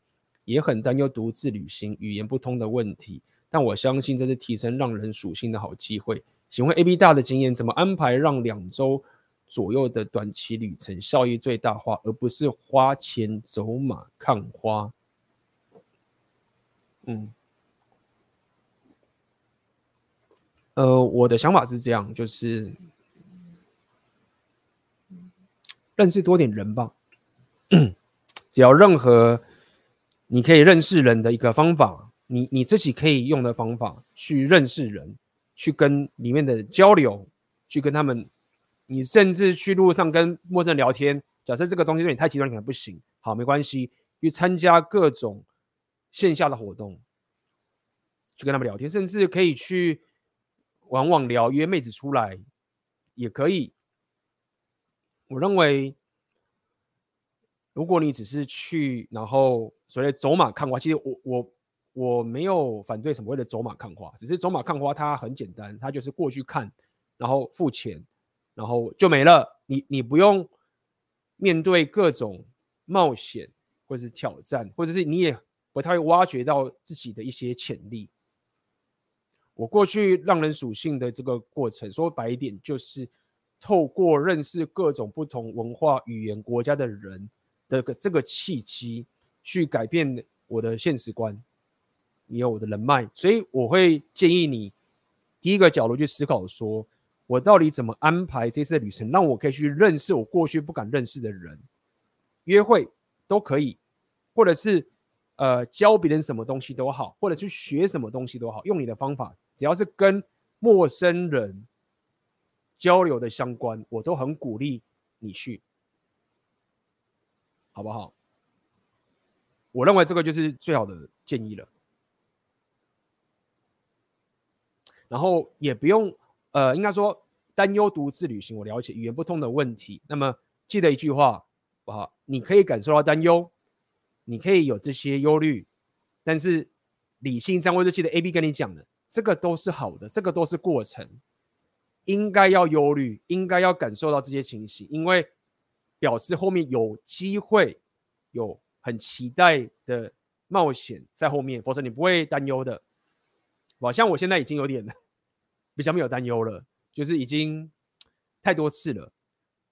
也很担忧独自旅行语言不通的问题，但我相信这是提升浪人属性的好机会。请问 A.B. 大的经验怎么安排让两周？左右的短期旅程效益最大化，而不是花钱走马看花。嗯，呃，我的想法是这样，就是认识多点人吧。只要任何你可以认识人的一个方法，你你自己可以用的方法去认识人，去跟里面的交流，去跟他们。你甚至去路上跟陌生人聊天，假设这个东西对你太极端可能不行，好，没关系，去参加各种线下的活动，去跟他们聊天，甚至可以去网网聊，约妹子出来也可以。我认为，如果你只是去，然后所谓走马看花，其实我我我没有反对什么谓的走马看花，只是走马看花它很简单，它就是过去看，然后付钱。然后就没了，你你不用面对各种冒险或者是挑战，或者是你也不太会挖掘到自己的一些潜力。我过去让人属性的这个过程，说白一点，就是透过认识各种不同文化、语言、国家的人的这个契机，去改变我的现实观，也有我的人脉。所以我会建议你第一个角度去思考说。我到底怎么安排这次旅程，让我可以去认识我过去不敢认识的人，约会都可以，或者是呃教别人什么东西都好，或者去学什么东西都好，用你的方法，只要是跟陌生人交流的相关，我都很鼓励你去，好不好？我认为这个就是最好的建议了，然后也不用。呃，应该说担忧独自旅行，我了解语言不通的问题。那么记得一句话，不好，你可以感受到担忧，你可以有这些忧虑，但是理性上我就记得 AB 跟你讲的，这个都是好的，这个都是过程，应该要忧虑，应该要感受到这些情形，因为表示后面有机会，有很期待的冒险在后面，否则你不会担忧的。好像我现在已经有点。比较没有担忧了，就是已经太多次了。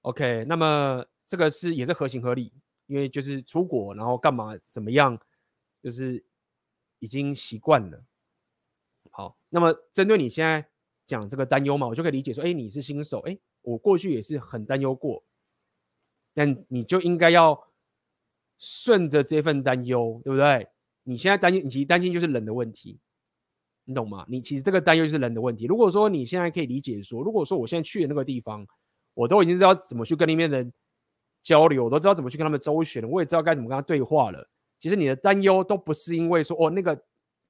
OK，那么这个是也是合情合理，因为就是出国，然后干嘛怎么样，就是已经习惯了。好，那么针对你现在讲这个担忧嘛，我就可以理解说，哎，你是新手，哎，我过去也是很担忧过，但你就应该要顺着这份担忧，对不对？你现在担心，你其实担心就是冷的问题。你懂吗？你其实这个担忧是人的问题。如果说你现在可以理解说，如果说我现在去的那个地方，我都已经知道怎么去跟那边的人交流，我都知道怎么去跟他们周旋了，我也知道该怎么跟他对话了。其实你的担忧都不是因为说哦那个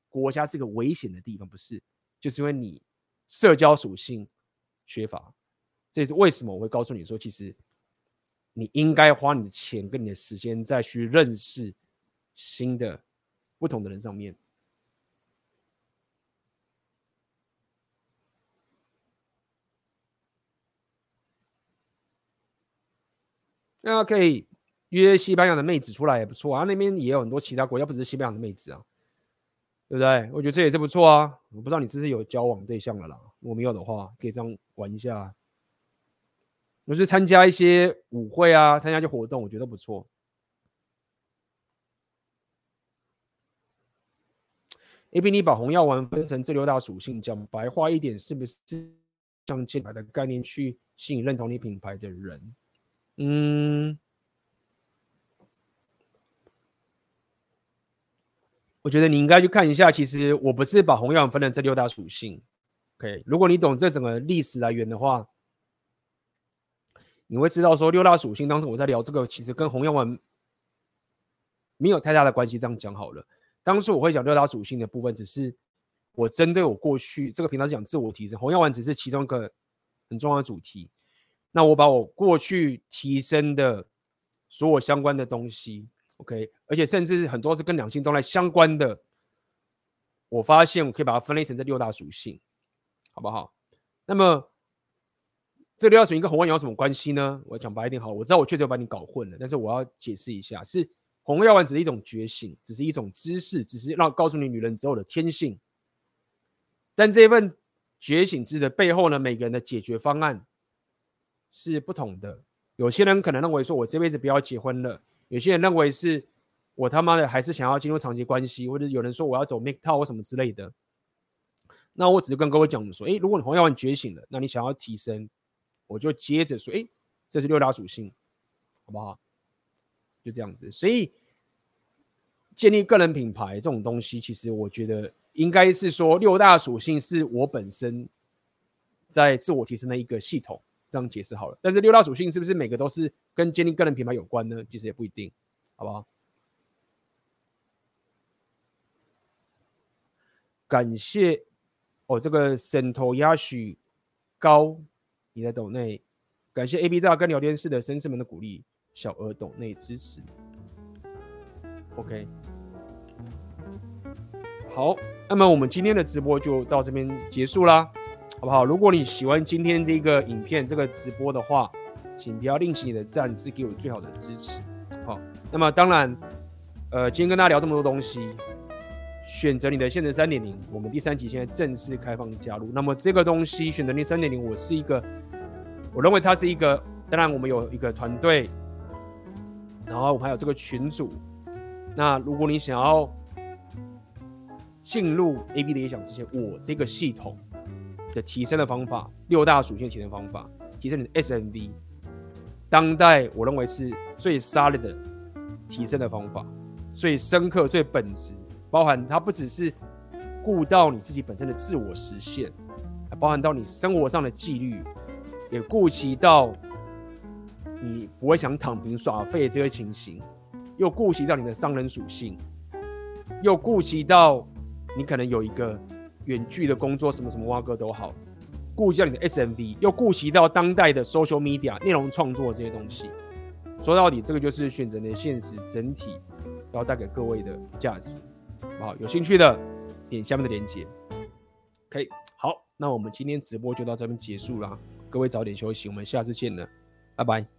国家是个危险的地方，不是，就是因为你社交属性缺乏。这也是为什么我会告诉你说，其实你应该花你的钱跟你的时间再去认识新的不同的人上面。那可以约西班牙的妹子出来也不错啊，那边也有很多其他国家，不只是西班牙的妹子啊，对不对？我觉得这也是不错啊。我不知道你是不是有交往对象了啦？如果没有的话，可以这样玩一下。我是参加一些舞会啊，参加一些活动，我觉得不错。AB，你把红药丸分成这六大属性，讲白话一点，是不是像进来的概念去吸引认同你品牌的人？嗯，我觉得你应该去看一下。其实我不是把红药丸分成这六大属性。OK，如果你懂这整个历史来源的话，你会知道说六大属性。当时我在聊这个，其实跟红药丸没有太大的关系。这样讲好了，当时我会讲六大属性的部分，只是我针对我过去这个频道是讲自我提升，红药丸只是其中一个很重要的主题。那我把我过去提升的所有相关的东西，OK，而且甚至是很多是跟两性动态相关的，我发现我可以把它分类成这六大属性，好不好？那么这六大属性跟红药丸有什么关系呢？我讲白一点好，我知道我确实有把你搞混了，但是我要解释一下，是红药丸只是一种觉醒，只是一种知识，只是让告诉你女人之后的天性，但这份觉醒之的背后呢，每个人的解决方案。是不同的。有些人可能认为说，我这辈子不要结婚了；有些人认为是我他妈的还是想要进入长期关系，或者有人说我要走 MGTOW 或什么之类的。那我只是跟各位讲说，诶，如果你红药丸觉醒了，那你想要提升，我就接着说，诶，这是六大属性，好不好？就这样子。所以建立个人品牌这种东西，其实我觉得应该是说，六大属性是我本身在自我提升的一个系统。这样解释好了，但是六大属性是不是每个都是跟建立个人品牌有关呢？其实也不一定，好不好？感谢哦，这个沈头鸭许高你的抖内，感谢 AB 大跟聊天室的绅士们的鼓励，小额抖内支持。OK，好，那么我们今天的直播就到这边结束啦。好不好？如果你喜欢今天这个影片、这个直播的话，请不要吝惜你的赞，是给我最好的支持。好，那么当然，呃，今天跟大家聊这么多东西，选择你的现实三点零，我们第三集现在正式开放加入。那么这个东西选择你三点零，我是一个，我认为它是一个，当然我们有一个团队，然后我们还有这个群组。那如果你想要进入 AB 的理想之前，我这个系统。的提升的方法，六大属性提升方法，提升你的 SMV，当代我认为是最 solid 的提升的方法，最深刻、最本质，包含它不只是顾到你自己本身的自我实现，还包含到你生活上的纪律，也顾及到你不会想躺平耍废这个情形，又顾及到你的商人属性，又顾及到你可能有一个。远距的工作，什么什么挖哥都好，顾及到你的 SMV，又顾及到当代的 social media 内容创作这些东西。说到底，这个就是选择的现实整体要带给各位的价值。好，有兴趣的点下面的链接。OK，好，那我们今天直播就到这边结束了，各位早点休息，我们下次见了，拜拜。